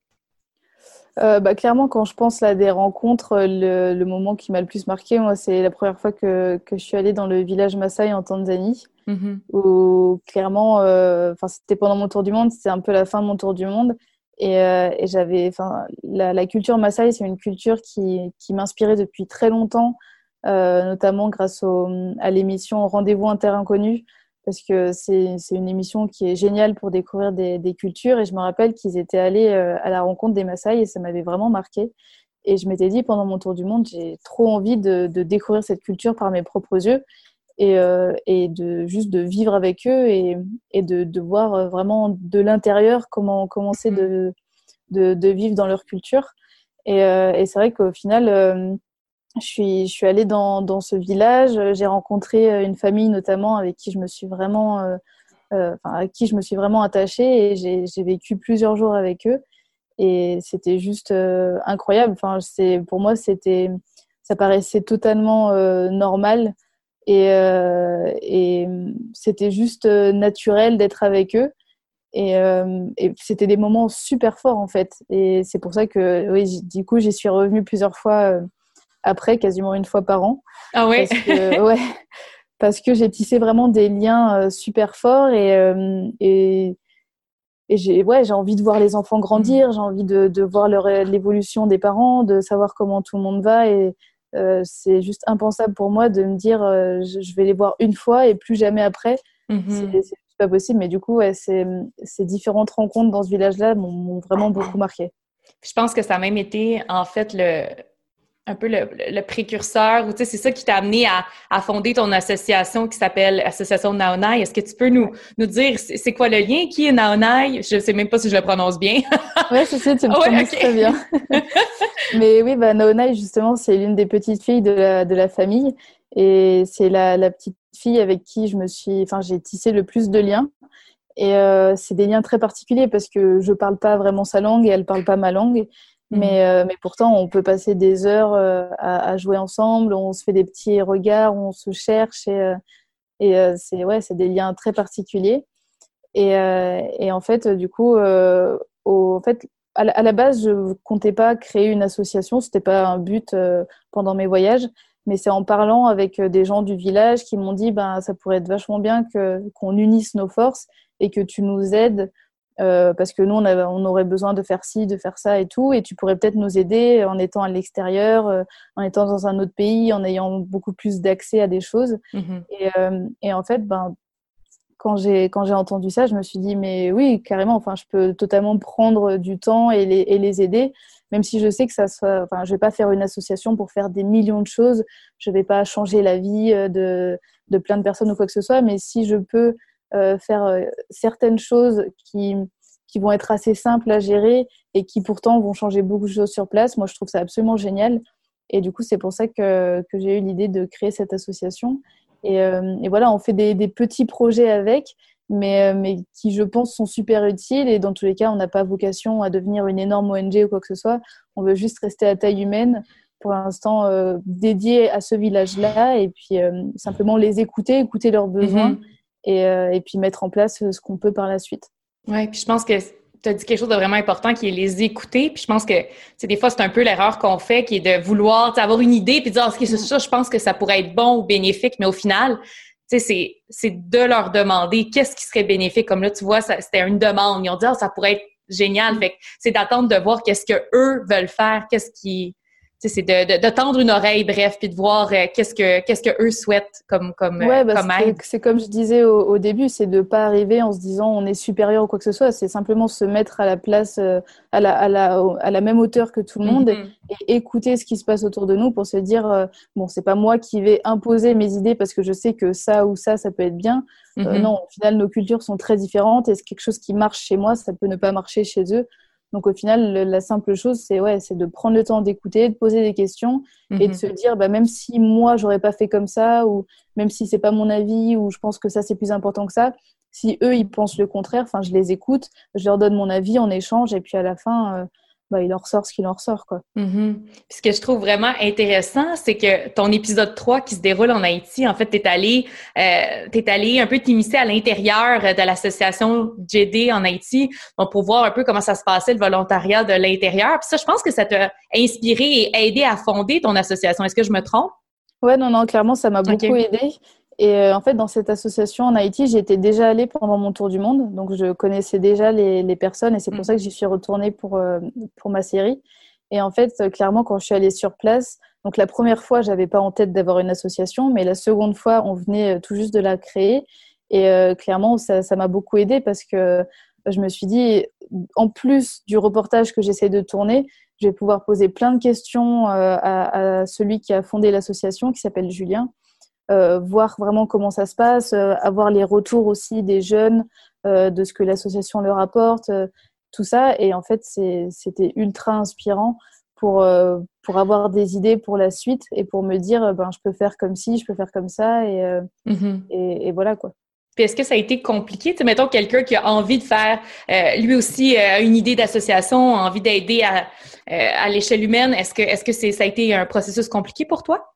Euh, bah, clairement, quand je pense à des rencontres, le, le moment qui m'a le plus marqué, moi, c'est la première fois que, que, je suis allée dans le village Maasai en Tanzanie, mm-hmm. où clairement, euh, enfin, c'était pendant mon tour du monde, c'était un peu la fin de mon tour du monde, et, euh, et j'avais, enfin, la, la, culture Maasai, c'est une culture qui, qui m'inspirait depuis très longtemps, euh, notamment grâce au, à l'émission Rendez-vous inter inconnus parce que c'est une émission qui est géniale pour découvrir des, des cultures. Et je me rappelle qu'ils étaient allés euh, à la rencontre des Maasai et ça m'avait vraiment marqué. Et je m'étais dit pendant mon tour du monde, j'ai trop envie de, de, découvrir cette culture par mes propres yeux et, euh, et de juste de vivre avec eux et, et de, de voir vraiment de l'intérieur comment commencer de, de, de, vivre dans leur culture. Et, euh, et c'est vrai qu'au final, euh, je suis, allée dans, ce village. J'ai rencontré euh, une famille notamment avec qui je me suis vraiment, euh, euh, avec qui je me suis vraiment attachée et j'ai vécu plusieurs jours avec eux. Et c'était juste incroyable. Enfin, pour moi, c'était, ça paraissait totalement normal et, et c'était juste naturel d'être avec eux. Et, et c'était des moments super forts en fait. Et c'est pour ça que, oui, du coup, j'y suis revenue plusieurs fois après, quasiment une fois par an. Ah ouais? Parce que, [LAUGHS] ouais, parce que j'ai tissé vraiment des liens euh, super forts et, euh, et, et j'ai ouais, envie de voir les enfants grandir, mm. j'ai envie de, de voir l'évolution des parents, de savoir comment tout le monde va et euh, c'est juste impensable pour moi de me dire euh, je, vais les voir une fois et plus jamais après. Mm-hmm. C'est pas possible, mais du coup, ouais, ces, ces différentes rencontres dans ce village-là m'ont vraiment beaucoup marqué. Je pense que ça a même été en fait le, un peu le, précurseur, ou tu sais, c'est ça qui t'a amené à, fonder ton association qui s'appelle Association Naonai. Est-ce que tu peux nous, nous dire c'est quoi le lien? Qui est Naonai? Je sais même pas si je le prononce bien. [LAUGHS] oui, c'est ça, tu le [LAUGHS] prononces très bien. [LAUGHS] Mais oui, bah, Naonai, justement, c'est l'une des petites filles de la, de la famille. Et c'est la, la, petite fille avec qui je me suis, enfin, j'ai tissé le plus de liens. Et euh, c'est des liens très particuliers parce que je parle pas vraiment sa langue et elle parle pas ma langue. Mais, mhm. euh, mais pourtant, on peut passer des heures euh, à, jouer ensemble, on se fait des petits regards, on se cherche et, euh, et c'est ouais, c'est des liens très particuliers. Et, et en fait, du coup, en fait, à la, à la, base, je comptais pas créer une association, c'était pas un but pendant mes voyages, mais c'est en parlant avec des gens du village qui m'ont dit, ben, ça pourrait être vachement bien qu'on unisse nos forces et que tu nous aides euh, parce que nous, on, on, aurait besoin de faire ci, de faire ça et tout, et tu pourrais peut-être nous aider en étant à l'extérieur, euh, en étant dans un autre pays, en ayant beaucoup plus d'accès à des choses. Mhm. Et, euh, et, en fait, ben, quand j'ai quand j'ai entendu ça, je me suis dit mais oui, carrément. Enfin, je peux totalement prendre du temps et les, et les aider, même si je sais que ça soit. Enfin, je vais pas faire une association pour faire des millions de choses. Je vais pas changer la vie de de plein de personnes ou quoi que ce soit, mais si je peux faire euh, certaines choses qui, qui vont être assez simples à gérer et qui pourtant vont changer beaucoup de choses sur place. Moi, je trouve ça absolument génial. Et du coup, c'est pour ça que, que j'ai eu l'idée de créer cette association. Et, euh, et voilà, on fait des, des, petits projets avec, mais, mais qui, je pense, sont super utiles. Et dans tous les cas, on n'a pas vocation à devenir une énorme ONG ou quoi que ce soit. On veut juste rester à taille humaine pour l'instant euh, dédié à ce village-là et puis simplement les écouter, écouter leurs besoins. Mm-hmm et, euh, et puis mettre en place euh, ce qu'on peut par la suite. Oui, puis je pense que tu as dit quelque chose de vraiment important qui est les écouter. Puis je pense que c'est des fois, c'est un peu l'erreur qu'on fait qui est de vouloir avoir une idée puis de dire ah, c'est ça, je pense que ça pourrait être bon ou bénéfique, mais au final, c'est, c'est de leur demander qu'est-ce qui serait bénéfique. Comme là, tu vois, c'était une demande. Ils ont dit ah, ça pourrait être génial. Fait c'est d'attendre de voir qu'est-ce que eux veulent faire, qu'est-ce qui c'est de, de, tendre une oreille, bref, puis de voir euh, qu'est-ce que qu'est-ce que eux souhaitent comme comme, ouais, bah, C'est comme je disais au, début, c'est de pas arriver en se disant on est supérieur ou quoi que ce soit. C'est simplement se mettre à la place, euh, à, la, à, la, à la même hauteur que tout le monde mm-hmm. et, écouter ce qui se passe autour de nous pour se dire euh, bon, c'est pas moi qui vais imposer mes idées parce que je sais que ça ou ça, ça peut être bien. Mm-hmm. non, au final, nos cultures sont très différentes et c'est quelque chose qui marche chez moi, ça peut ne pas marcher chez eux. Donc au final, la simple chose, c'est ouais, c'est de prendre le temps d'écouter, de poser des questions et de mhm. se dire, bah, même si moi j'aurais pas fait comme ça, ou même si c'est pas mon avis, ou je pense que ça c'est plus important que ça, si eux ils pensent le contraire, enfin je les écoute, je leur donne mon avis en échange et puis à la fin, euh, bah, il en ressort ce qu'il en ressort. Quoi. Mm-hmm. Ce que je trouve vraiment intéressant, c'est que ton épisode 3 qui se déroule en Haïti, en fait, tu es allé, euh, es allé un peu t'immiscer à l'intérieur de l'association JD en Haïti pour voir un peu comment ça se passait, le volontariat de l'intérieur. Puis ça, je pense que ça t'a inspiré et aidé à fonder ton association. Est-ce que je me trompe? Ouais, non, non, clairement, ça m'a beaucoup aidé. Et euh, en fait, dans cette association en Haïti, j'étais déjà allée pendant mon tour du monde, donc je connaissais déjà les, les personnes et c'est pour mm. ça que j'y suis retournée pour, euh, pour ma série. Et en fait, clairement, quand je suis allée sur place, donc la première fois, j'avais pas en tête d'avoir une association, mais la seconde fois, on venait euh, tout juste de la créer. Et clairement, ça m'a beaucoup aidé parce que je me suis dit, en plus du reportage que j'essaie de tourner, je vais pouvoir poser plein de questions à, à celui qui a fondé l'association, qui s'appelle Julien. Euh, voir vraiment comment ça se passe, euh, avoir les retours aussi des jeunes euh, de ce que l'association leur apporte, tout ça. Et en fait, c'était ultra inspirant pour, pour avoir des idées pour la suite et pour me dire, ben, je peux faire comme ci, je peux faire comme ça. Et, mm-hmm. et, voilà quoi. Puis est-ce que ça a été compliqué? Tu mettons quelqu'un qui a envie de faire lui aussi une idée d'association, envie d'aider à, à l'échelle humaine. Est-ce que, est-ce que c'est, ça a été un processus compliqué pour toi?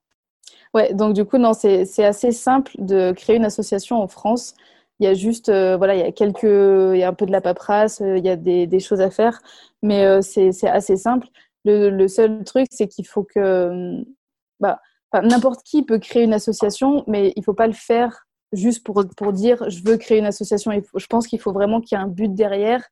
Ouais, donc du coup, non, c'est assez simple de créer une association en France. Il y a juste, euh, voilà, il y a quelques, il y a un peu de la paperasse, euh, il y a des, des choses à faire, mais euh, c'est assez simple. Le, le, seul truc, c'est qu'il faut que, bah, n'importe qui peut créer une association, mais il faut pas le faire juste pour, pour dire je veux créer une association. je pense qu'il faut vraiment qu'il y ait un but derrière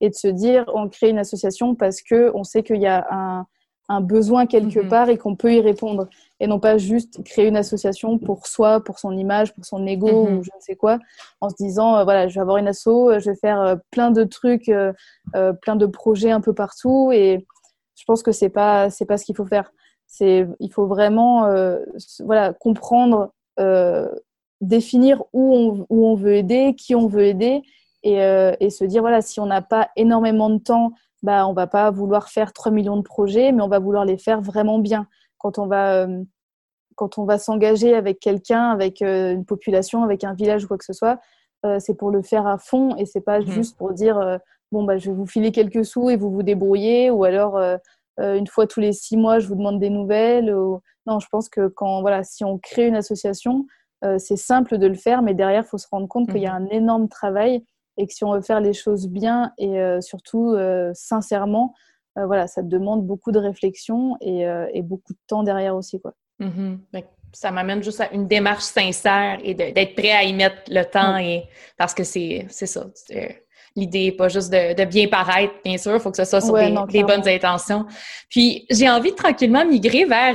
et de se dire on crée une association parce que on sait qu'il y a un, un besoin quelque mhm. part et qu'on peut y répondre et non pas juste créer une association pour soi, pour son image, pour son ego mhm. ou je ne sais quoi, en se disant euh, voilà, je vais avoir une asso, euh, je vais faire euh, plein de trucs, plein de projets un peu partout et je pense que c'est pas c'est pas ce qu'il faut faire. C'est, il faut vraiment voilà, comprendre, définir où on, où on veut aider, qui on veut aider et, et se dire, voilà, si on n'a pas énormément de temps, bah, on va pas vouloir faire 3 millions de projets, mais on va vouloir les faire vraiment bien. Quand on va, euh, quand on va s'engager avec quelqu'un, avec euh, une population, avec un village ou quoi que ce soit, euh, c'est pour le faire à fond et c'est pas mmh. juste pour dire bon bah je vais vous filer quelques sous et vous vous débrouillez ou alors une fois tous les six mois je vous demande des nouvelles. Non, je pense que quand voilà si on crée une association, c'est simple de le faire, mais derrière il faut se rendre compte qu'il y a mmh. un énorme travail et que si on veut faire les choses bien et euh, surtout euh, sincèrement, euh, voilà, ça demande beaucoup de réflexion et, beaucoup de temps derrière aussi. Quoi. Mm-hmm. Ça m'amène juste à une démarche sincère et d'être prêt à y mettre le temps et parce que c'est ça l'idée n'est pas juste de, bien paraître, bien sûr, il faut que ce soit sur des, bonnes intentions. Puis j'ai envie de tranquillement migrer vers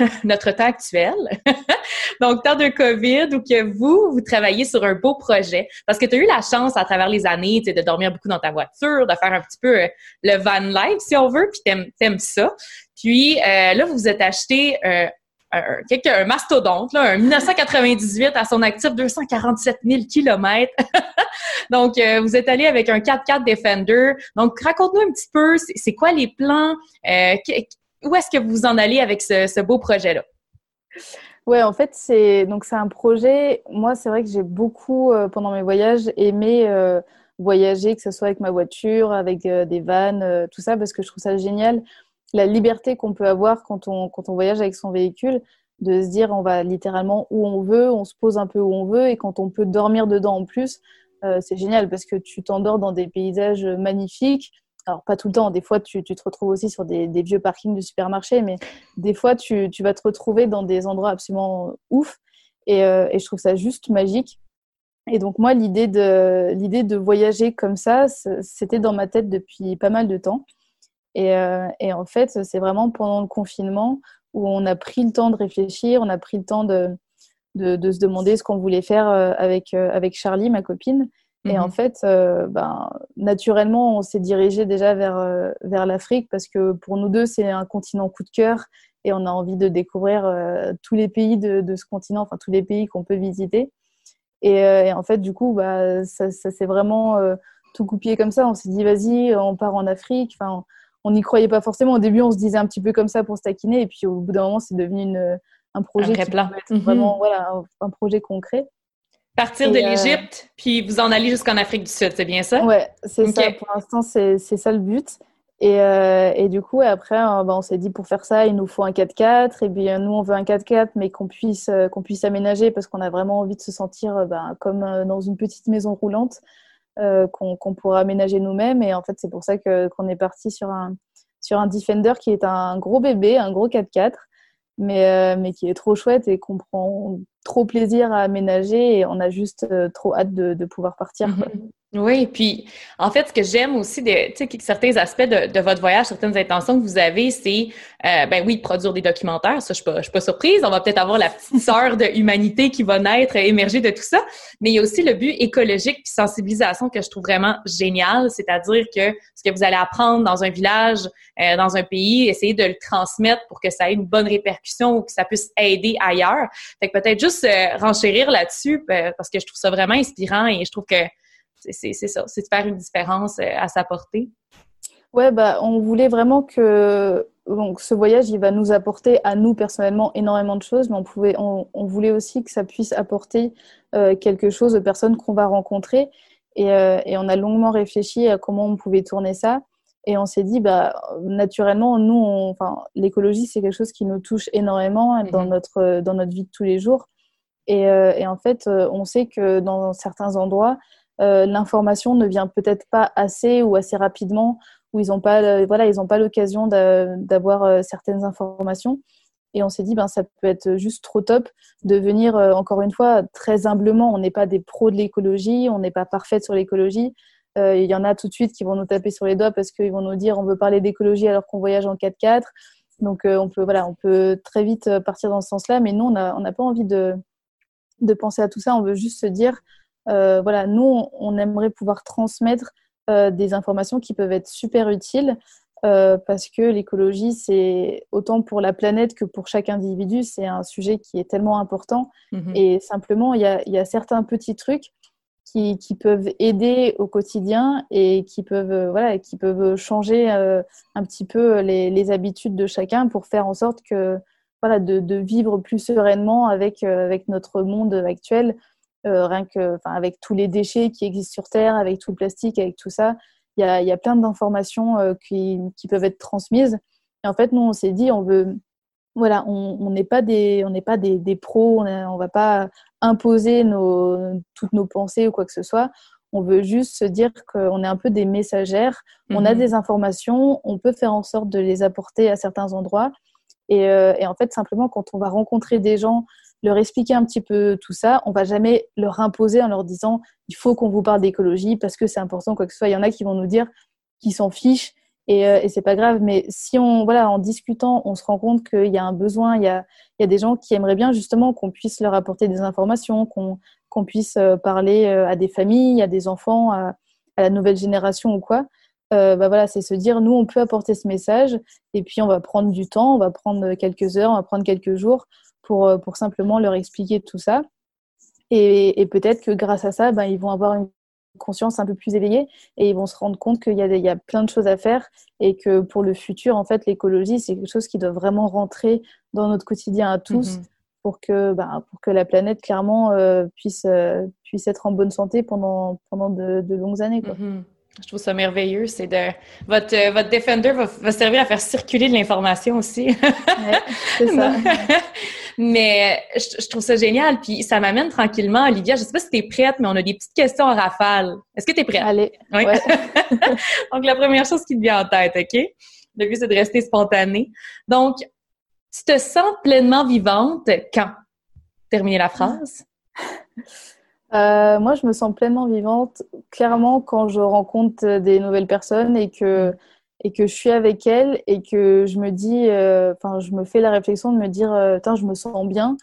euh, [LAUGHS] notre temps actuel. [LAUGHS] Donc, temps de COVID, où que vous, vous travaillez sur un beau projet, parce que tu as eu la chance à travers les années de dormir beaucoup dans ta voiture, de faire un petit peu euh, le van life, si on veut, puis t'aimes aimes ça. Puis euh, là, vous vous êtes acheté un, un mastodonte, là, un 1998 à son actif 247 000 kilomètres. [LAUGHS] Donc, euh, vous êtes allé avec un 4x4 Defender. Donc, raconte-nous un petit peu, c'est quoi les plans? Euh, où est-ce que vous en allez avec ce, beau projet-là? Ouais, en fait, c'est donc c'est un projet. Moi, c'est vrai que j'ai beaucoup euh, pendant mes voyages aimé voyager, que ce soit avec ma voiture, avec des vannes, tout ça, parce que je trouve ça génial la liberté qu'on peut avoir quand on, quand on voyage avec son véhicule, de se dire on va littéralement où on veut, on se pose un peu où on veut, et quand on peut dormir dedans en plus, euh, c'est génial parce que tu t'endors dans des paysages magnifiques. Alors, pas tout le temps, des fois tu, tu te retrouves aussi sur des, vieux parkings de supermarché, mais des fois tu, tu, vas te retrouver dans des endroits absolument ouf. Et, euh, et je trouve ça juste magique. Et donc, moi, l'idée de, l'idée de voyager comme ça, c'était dans ma tête depuis pas mal de temps. Et, euh, et en fait, c'est vraiment pendant le confinement où on a pris le temps de réfléchir, on a pris le temps de, de, de se demander ce qu'on voulait faire euh, avec, euh, avec Charlie, ma copine. Et en mhm. fait, ben, naturellement, on s'est dirigé déjà vers, vers l'Afrique parce que pour nous deux, c'est un continent coup de cœur et on a envie de découvrir tous les pays de, de, ce continent, enfin tous les pays qu'on peut visiter. Et, et, en fait, du coup, bah, ça, ça s'est vraiment tout coupé comme ça. On s'est dit, vas-y, on part en Afrique. Enfin, on n'y croyait pas forcément. Au début, on se disait un petit peu comme ça pour se taquiner, et puis au bout d'un moment, c'est devenu une, un projet qui être mhm. vraiment voilà, un, projet concret. Partir de euh, l'Égypte, puis vous en allez jusqu'en Afrique du Sud, c'est bien ça? Ouais, c'est ça. Pour l'instant, c'est ça le but. Et, euh, et, du coup, après, euh, bah, on s'est dit pour faire ça, il nous faut un 4x4. Et bien, nous, on veut un 4x4, mais qu'on puisse, qu'on puisse aménager parce qu'on a vraiment envie de se sentir bah, comme dans une petite maison roulante. Euh, qu'on pourra aménager nous-mêmes. Et en fait, c'est pour ça qu'on est parti sur un, sur un Defender qui est un gros bébé, un gros 4x4, mais, euh, mais qui est trop chouette et qu'on prend trop plaisir à aménager. Et on a juste euh, trop hâte de, pouvoir partir. [LAUGHS] Oui, puis en fait, ce que j'aime aussi de certains aspects de, de, votre voyage, certaines intentions que vous avez, c'est euh, ben oui, produire des documentaires. Ça, je suis pas, suis pas surprise. On va peut-être avoir la petite sœur de humanité qui va naître, émerger de tout ça. Mais il y a aussi le but écologique puis sensibilisation que je trouve vraiment génial, c'est-à-dire que ce que vous allez apprendre dans un village, euh, dans un pays, essayer de le transmettre pour que ça ait une bonne répercussion ou que ça puisse aider ailleurs. Fait que peut-être juste euh, renchérir là-dessus parce que je trouve ça vraiment inspirant et je trouve que c'est ça, c'est de faire une différence euh, à sa portée. Ouais, bah, on voulait vraiment que donc, ce voyage, il va nous apporter à nous personnellement énormément de choses, mais on, pouvait, on, voulait aussi que ça puisse apporter euh, quelque chose aux personnes qu'on va rencontrer. Et, euh, et, on a longuement réfléchi à comment on pouvait tourner ça. Et on s'est dit, bah, naturellement, nous, enfin, l'écologie, c'est quelque chose qui nous touche énormément dans, mm-hmm. notre, dans notre vie de tous les jours. Et, et en fait, on sait que dans certains endroits, euh, l'information ne vient peut-être pas assez ou assez rapidement, ou ils n'ont pas, euh, voilà, ils pas l'occasion d'avoir euh, certaines informations. Et on s'est dit, ben, ça peut être juste trop top de venir, encore une fois, très humblement. On n'est pas des pros de l'écologie, on n'est pas parfait sur l'écologie. Il y en a tout de suite qui vont nous taper sur les doigts parce qu'ils vont nous dire on veut parler d'écologie alors qu'on voyage en 4x4. Donc, on, peut, voilà, on peut très vite partir dans ce sens-là. Mais nous, on n'a pas envie de penser à tout ça. On veut juste se dire euh, voilà, nous, on, aimerait pouvoir transmettre euh, des informations qui peuvent être super utiles parce que l'écologie, c'est autant pour la planète que pour chaque individu, c'est un sujet qui est tellement important. Mm-hmm. Et simplement, il y a, y a, certains petits trucs qui, qui, peuvent aider au quotidien et qui peuvent, voilà, qui peuvent changer un petit peu les, les, habitudes de chacun pour faire en sorte que voilà, de, de vivre plus sereinement avec, avec notre monde actuel euh, rien que, avec tous les déchets qui existent sur Terre, avec tout le plastique, avec tout ça, il y a, y a, plein d'informations euh, qui, qui, peuvent être transmises. Et en fait, nous, on s'est dit, on veut, voilà, on n'est pas des, on n'est pas des, des pros, on, ne va pas imposer nos, toutes nos pensées ou quoi que ce soit. On veut juste se dire qu'on est un peu des messagères. On a mhm. des informations, on peut faire en sorte de les apporter à certains endroits. Et, euh, et, en fait, simplement, quand on va rencontrer des gens leur expliquer un petit peu tout ça. On va jamais leur imposer en leur disant il faut qu'on vous parle d'écologie parce que c'est important quoi que ce soit. Il y en a qui vont nous dire qu'ils s'en fichent et, euh, et c'est pas grave. Mais si on voilà en discutant, on se rend compte qu'il y a un besoin, il y a, il y a des gens qui aimeraient bien justement qu'on puisse leur apporter des informations, qu'on puisse euh, parler euh, à des familles, à des enfants, à, à la nouvelle génération ou quoi. Euh, bah voilà, c'est se dire, nous, on peut apporter ce message, et puis on va prendre du temps, on va prendre quelques heures, on va prendre quelques jours pour, euh, pour simplement leur expliquer tout ça. Et, et peut-être que grâce à ça, ben, ils vont avoir une conscience un peu plus éveillée et ils vont se rendre compte qu'il y, y, a plein de choses à faire et que pour le futur, en fait, l'écologie, c'est quelque chose qui doit vraiment rentrer dans notre quotidien à tous mhm. pour, que, ben, pour que la planète, clairement, euh, puisse, euh, puisse être en bonne santé pendant, pendant de, de longues années. Quoi. Mhm. Je trouve ça merveilleux. C'est de votre euh, votre Defender va, va, servir à faire circuler de l'information aussi. ouais, c'est [LAUGHS] ça. Mais je, trouve ça génial. Puis ça m'amène tranquillement, Olivia. Je sais pas si tu es prête, mais on a des petites questions en rafale. Est-ce que tu es prête? Allez. Oui? Ouais. [LAUGHS] Donc la première chose qui te vient en tête, OK? Le but, c'est de rester spontané. Donc, tu te sens pleinement vivante quand? Terminer la phrase. [LAUGHS] Euh, moi, je me sens pleinement vivante, clairement, quand je rencontre des nouvelles personnes et que, et que je suis avec elles et que je me dis, euh, enfin, je me fais la réflexion de me dire, euh, je me sens bien,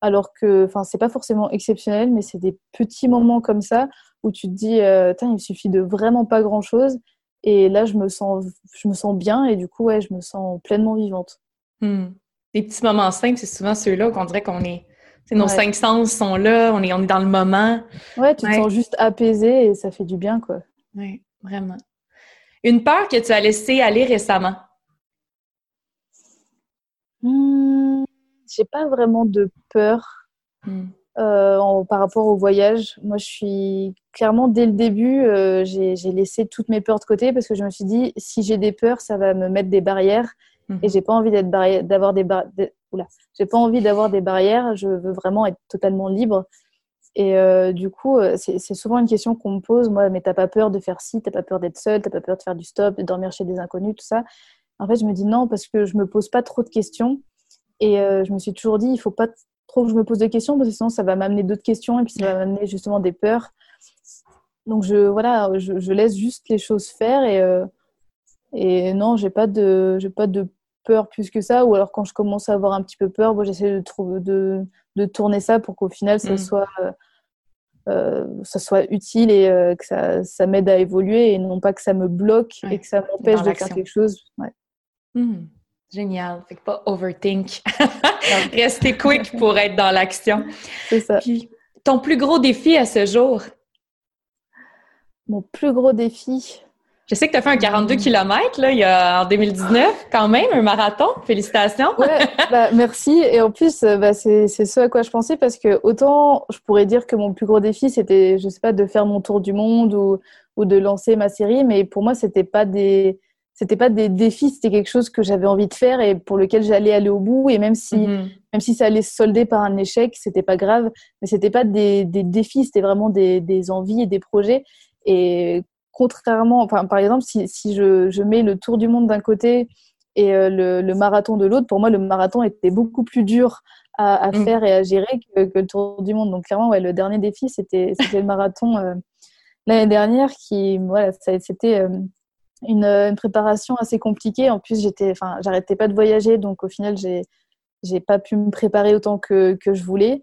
alors que, enfin, c'est pas forcément exceptionnel, mais c'est des petits moments comme ça où tu te dis, il me suffit de vraiment pas grand chose. Et là, je me sens, je me sens bien et du coup, ouais, je me sens pleinement vivante. Hmm. Les petits moments simples, c'est souvent ceux-là qu'on dirait qu'on est nos cinq sens sont là, on est, on est dans le moment. Ouais, tu te sens juste apaisé et ça fait du bien, quoi. Oui, vraiment. Une peur que tu as laissée aller récemment? Hmm, j'ai pas vraiment de peur hmm. euh, par rapport au voyage. Moi, je suis clairement, dès le début, euh, j'ai laissé toutes mes peurs de côté parce que je me suis dit, si j'ai des peurs, ça va me mettre des barrières hmm. et j'ai pas envie d'avoir des, barrières j'ai pas envie d'avoir des barrières, je veux vraiment être totalement libre. Et euh, du coup, euh, c'est souvent une question qu'on me pose, moi, mais t'as pas peur de faire ci, t'as pas peur d'être seule, t'as pas peur de faire du stop, de dormir chez des inconnus, tout ça. En fait, je me dis non, parce que je me pose pas trop de questions. Et euh, je me suis toujours dit, il faut pas trop que je me pose de questions, parce que sinon, ça va m'amener d'autres questions, et puis ça va m'amener justement des peurs. Donc, je, voilà, je, laisse juste les choses faire, et, et non, j'ai pas de, pas de peur plus que ça, ou alors quand je commence à avoir un petit peu peur, moi j'essaie de, de, de, tourner ça pour qu'au final ça, mm. soit, euh, euh, ça soit utile et euh, que ça, ça m'aide à évoluer et non pas que ça me bloque et que ça m'empêche de faire quelque chose. Ouais. Mm. Génial. Fait que pas overthink. [LAUGHS] [LAUGHS] Rester quick pour être dans l'action. C'est ça. Puis, ton plus gros défi à ce jour? Mon plus gros défi, je sais que tu as fait un 42 km là, il y a, en 2019, quand même, un marathon. Félicitations. Ouais, [LAUGHS] bah, merci. Et en plus, euh, bah, c'est ce à quoi je pensais parce que autant je pourrais dire que mon plus gros défi, c'était, je sais pas, de faire mon tour du monde ou, ou de lancer ma série, mais pour moi, c'était pas des c'était pas des défis, c'était quelque chose que j'avais envie de faire et pour lequel j'allais aller au bout. Et même si, mm-hmm. même si ça allait se solder par un échec, c'était pas grave. Mais c'était pas des, des défis, c'était vraiment des, des envies et des projets. Et contrairement, enfin, par exemple, si, si je, je, mets le tour du monde d'un côté et euh, le, le, marathon de l'autre, pour moi, le marathon était beaucoup plus dur à, à mm. faire et à gérer que, que, le tour du monde. Donc, clairement, ouais, le dernier défi, c'était le marathon euh, l'année dernière qui, voilà, c'était euh, une, une, préparation assez compliquée. En plus, j'étais, enfin, j'arrêtais pas de voyager, donc au final, j'ai j'ai pas pu me préparer autant que, que je voulais.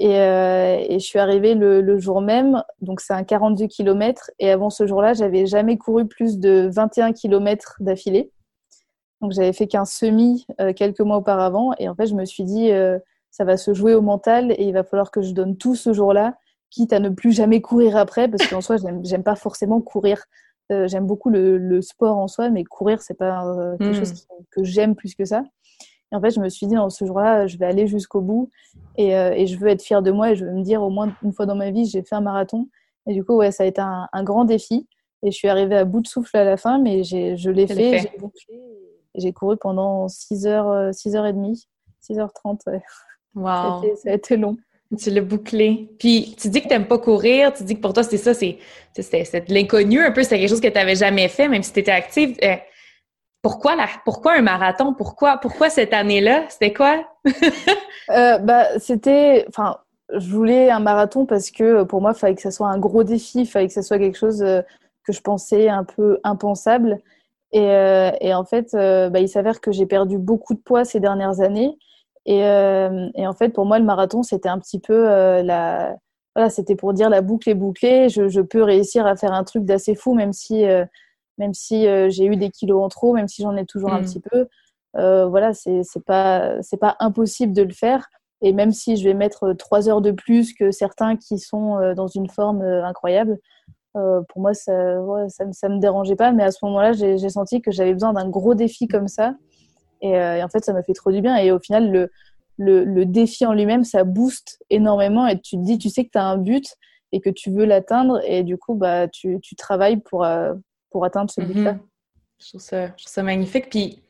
Euh, et, je suis arrivée le, jour même, donc c'est un 42 km. Et avant ce jour-là, j'avais jamais couru plus de 21 km d'affilée. Donc j'avais fait qu'un semi quelques mois auparavant. Et en fait, je me suis dit, ça va se jouer au mental et il va falloir que je donne tout ce jour-là, quitte à ne plus jamais courir après, parce qu'en soi, j'aime pas forcément courir. j'aime beaucoup le, sport en soi, mais courir, c'est pas quelque chose hmm. que j'aime plus que ça. Et en fait, je me suis dit, dans ce jour-là, je vais aller jusqu'au bout et, et, je veux être fière de moi et je veux me dire, au moins une fois dans ma vie, j'ai fait un marathon. Et du coup, ouais, ça a été un, grand défi. Et je suis arrivée à bout de souffle à la fin, mais je l'ai fait. J'ai couru pendant 6 h 6h30, 6h30. Wow. Ça a, été, long. Tu l'as bouclé. Puis tu dis que tu n'aimes pas courir, tu dis que pour toi, c'était ça, c'est de l'inconnu un peu, c'est quelque chose que tu n'avais jamais fait, même si tu étais active. Euh, pourquoi, là, pourquoi un marathon? Pourquoi, pourquoi cette année-là? C'était quoi? [LAUGHS] euh, bah, c'était. Enfin, je voulais un marathon parce que pour moi, il fallait que ça soit un gros défi, il fallait que ça soit quelque chose euh, que je pensais un peu impensable. Et, euh, en fait, euh, bah, il s'avère que j'ai perdu beaucoup de poids ces dernières années. Et, en fait, pour moi, le marathon, c'était un petit peu la. Voilà, c'était pour dire la boucle est bouclée. Je, peux réussir à faire un truc d'assez fou, même si, même si j'ai eu des kilos en trop, même si j'en ai toujours un mmh. petit peu. voilà, c'est pas, pas impossible de le faire. Et même si je vais mettre trois heures de plus que certains qui sont euh, dans une forme euh, incroyable, euh, pour moi, ça ne ça, me dérangeait pas. Mais à ce moment-là, j'ai senti que j'avais besoin d'un gros défi comme ça. Et, en fait, ça m'a fait trop du bien. Et au final, le, le, le défi en lui-même, ça booste énormément. Et tu te dis, tu sais que tu as un but et que tu veux l'atteindre. Et du coup, bah, tu, tu travailles pour, pour atteindre ce but-là. Je, trouve ça, je trouve ça magnifique. Puis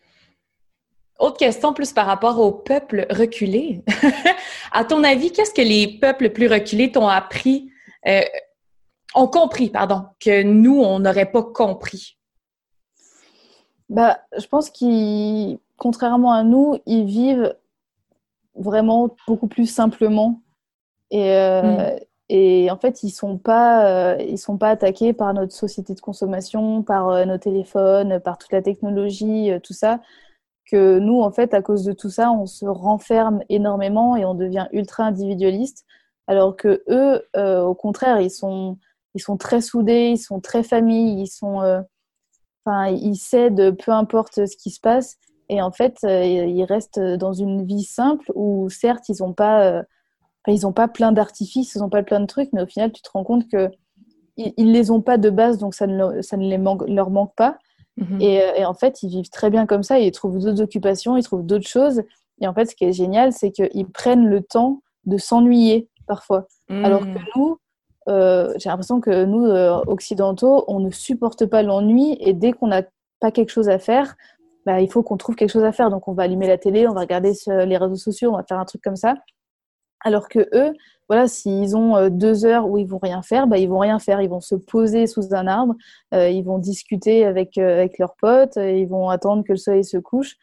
autre question plus par rapport aux peuples reculés. [LAUGHS] à ton avis, qu'est-ce que les peuples plus reculés t'ont appris, euh, ont compris, pardon, que nous, on n'aurait pas compris? Bah, je pense qu'ils, contrairement à nous, ils vivent vraiment beaucoup plus simplement. Et, euh, hmm. Et en fait, ils sont euh, sont pas attaqués par notre société de consommation, par nos téléphones, par toute la technologie, tout ça que nous, en fait, à cause de tout ça, on se renferme énormément et on devient ultra individualiste, alors que eux, euh, au contraire, ils sont, ils sont très soudés, ils sont très famille, ils sont, euh, enfin, ils s'aident, peu importe ce qui se passe. Et en fait, euh, ils restent dans une vie simple où, certes, ils n'ont pas, ils ont pas plein d'artifices, ils n'ont pas plein de trucs, mais au final, tu te rends compte que ils, les ont pas de base, donc ça ne, ça ne les leur manque pas. Mhm. Euh, et, en fait, ils vivent très bien comme ça, ils trouvent d'autres occupations, ils trouvent d'autres choses. Et en fait, ce qui est génial, c'est qu'ils prennent le temps de s'ennuyer parfois. Mhm. Alors que nous, euh, j'ai l'impression que nous, euh, occidentaux, on ne supporte pas l'ennui et dès qu'on n'a pas quelque chose à faire, bah, il faut qu'on trouve quelque chose à faire. Donc, on va allumer la télé, on va regarder sur les réseaux sociaux, on va faire un truc comme ça. Alors que eux, voilà, s'ils ont euh, deux heures où ils vont rien faire, bah, ils vont rien faire. Ils vont se poser sous un arbre, euh, ils vont discuter avec, euh, avec leurs potes, ils vont attendre que le soleil se couche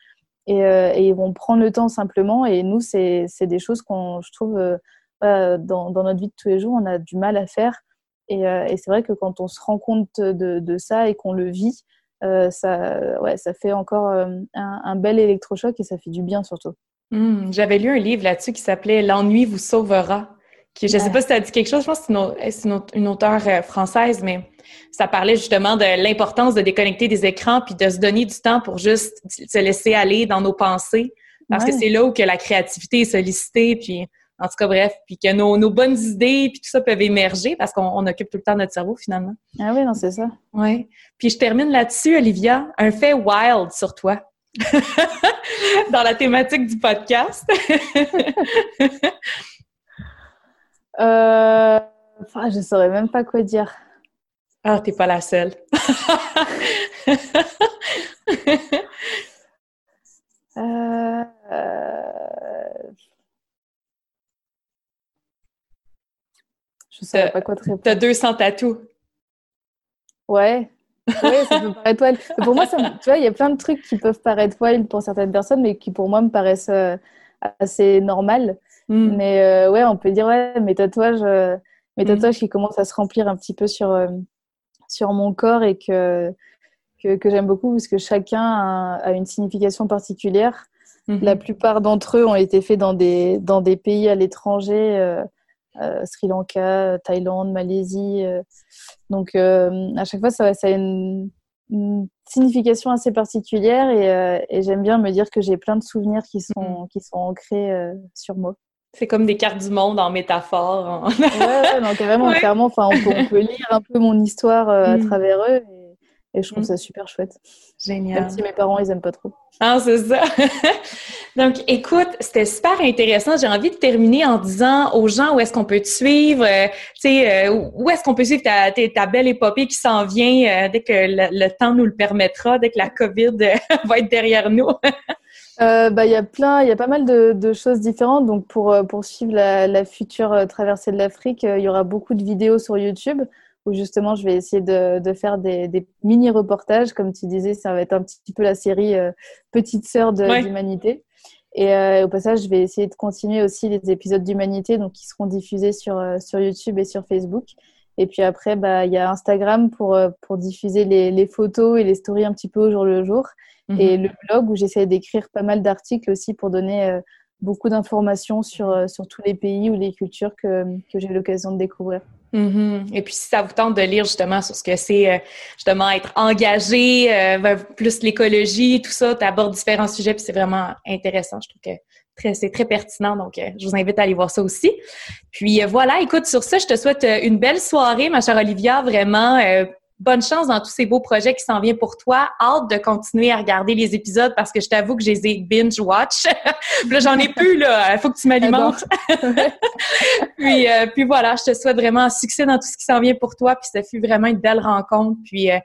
et, ils vont prendre le temps simplement. Et nous, c'est des choses qu'on, je trouve, dans, notre vie de tous les jours, on a du mal à faire. Et, c'est vrai que quand on se rend compte de, de ça et qu'on le vit, ça, ouais, ça fait encore un, un bel électrochoc et ça fait du bien surtout. Hmm, j'avais lu un livre là-dessus qui s'appelait L'ennui vous sauvera. Qui, je ne sais pas si as dit quelque chose, je pense que c'est une, une, auteure euh, française, mais ça parlait justement de l'importance de déconnecter des écrans puis de se donner du temps pour juste se laisser aller dans nos pensées. Parce que c'est là où que la créativité est sollicitée, puis en tout cas, bref, puis que nos, nos, bonnes idées puis tout ça peuvent émerger parce qu'on occupe tout le temps notre cerveau finalement. Ah oui, non, c'est ça. Oui. Puis je termine là-dessus, Olivia, un fait wild sur toi. [LAUGHS] dans la thématique du podcast. [LAUGHS] euh, enfin, je saurais même pas quoi dire. Ah, t'es pas la seule. [LAUGHS] euh... Je saurais pas quoi te répondre. T'as 200 tatous. Ouais. Oui, ça peut paraître wild. pour moi, ça, tu vois, il y a plein de trucs qui peuvent paraître wild pour certaines personnes, mais qui pour moi me paraissent euh, assez normal. Hmm. Mais euh, ouais, on peut dire, ouais, mes tatouages, euh, mes hmm. tatouages qui commencent à se remplir un petit peu sur, sur mon corps et que, que, que j'aime beaucoup parce que chacun a, une signification particulière. Hmm. La plupart d'entre eux ont été faits dans des, dans des pays à l'étranger. Euh, Sri Lanka, Thaïlande, Malaisie. Euh. donc, euh, à chaque fois, ça, ça a une, une signification assez particulière et, et j'aime bien me dire que j'ai plein de souvenirs qui sont, mm-hmm. qui sont ancrés sur moi. C'est comme des cartes du monde en métaphore. ouais, ouais, non, carrément, clairement. [LAUGHS] Enfin, on peut, on peut, lire un peu mon histoire à mm. travers eux. Et je trouve mm. ça super chouette. Génial. Même si mes parents, ils aiment pas trop. Ah, c'est ça. [LAUGHS] Donc, écoute, c'était super intéressant. J'ai envie de terminer en disant aux gens où est-ce qu'on peut te suivre, euh, tu sais, euh, où est-ce qu'on peut suivre ta, ta, belle épopée qui s'en vient euh, dès que le, temps nous le permettra, dès que la COVID [LAUGHS] va être derrière nous. [LAUGHS] bah, il y a plein, il y a pas mal de, de, choses différentes. Donc, pour, pour suivre la, la future traversée de l'Afrique, il y aura beaucoup de vidéos sur YouTube où justement je vais essayer de, de faire des, des mini-reportages. Comme tu disais, ça va être un petit peu la série euh, Petite sœur de l'humanité. Et euh, au passage, je vais essayer de continuer aussi les épisodes d'humanité, donc qui seront diffusés sur, euh, sur YouTube et sur Facebook. Et puis après, bah, il y a Instagram pour, pour diffuser les, les, photos et les stories un petit peu au jour le jour. Mhm. Et le blog où j'essaie d'écrire pas mal d'articles aussi pour donner beaucoup d'informations sur, sur tous les pays ou les cultures que, que j'ai eu l'occasion de découvrir. Mm-hmm. Et puis, si ça vous tente de lire justement sur ce que c'est euh, justement être engagé euh, plus l'écologie, tout ça, tu abordes différents sujets, puis c'est vraiment intéressant. Je trouve que c'est très pertinent, donc euh, je vous invite à aller voir ça aussi. Puis voilà, écoute, sur ça, je te souhaite une belle soirée, ma chère Olivia, vraiment bonne chance dans tous ces beaux projets qui s'en viennent pour toi. Hâte de continuer à regarder les épisodes parce que je t'avoue que je les ai binge-watch. [LAUGHS] là, j'en ai plus, là. Il faut que tu m'alimentes. [LAUGHS] puis, euh, puis voilà, je te souhaite vraiment un succès dans tout ce qui s'en vient pour toi. Puis ça fut vraiment une belle rencontre. Puis, euh,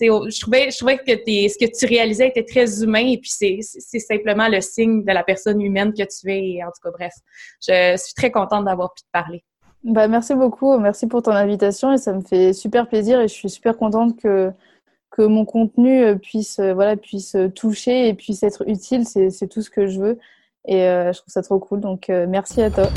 je trouvais, je trouvais que ce que tu réalisais était très humain et puis c'est, c'est simplement le signe de la personne humaine que tu es. Et en tout cas, bref, je suis très contente d'avoir pu te parler. Bah, merci beaucoup, merci pour ton invitation et ça me fait super plaisir et je suis super contente que, que mon contenu euh, puisse, euh, voilà, puisse toucher et puisse être utile. C'est tout ce que je veux et euh, je trouve ça trop cool. Donc merci à toi.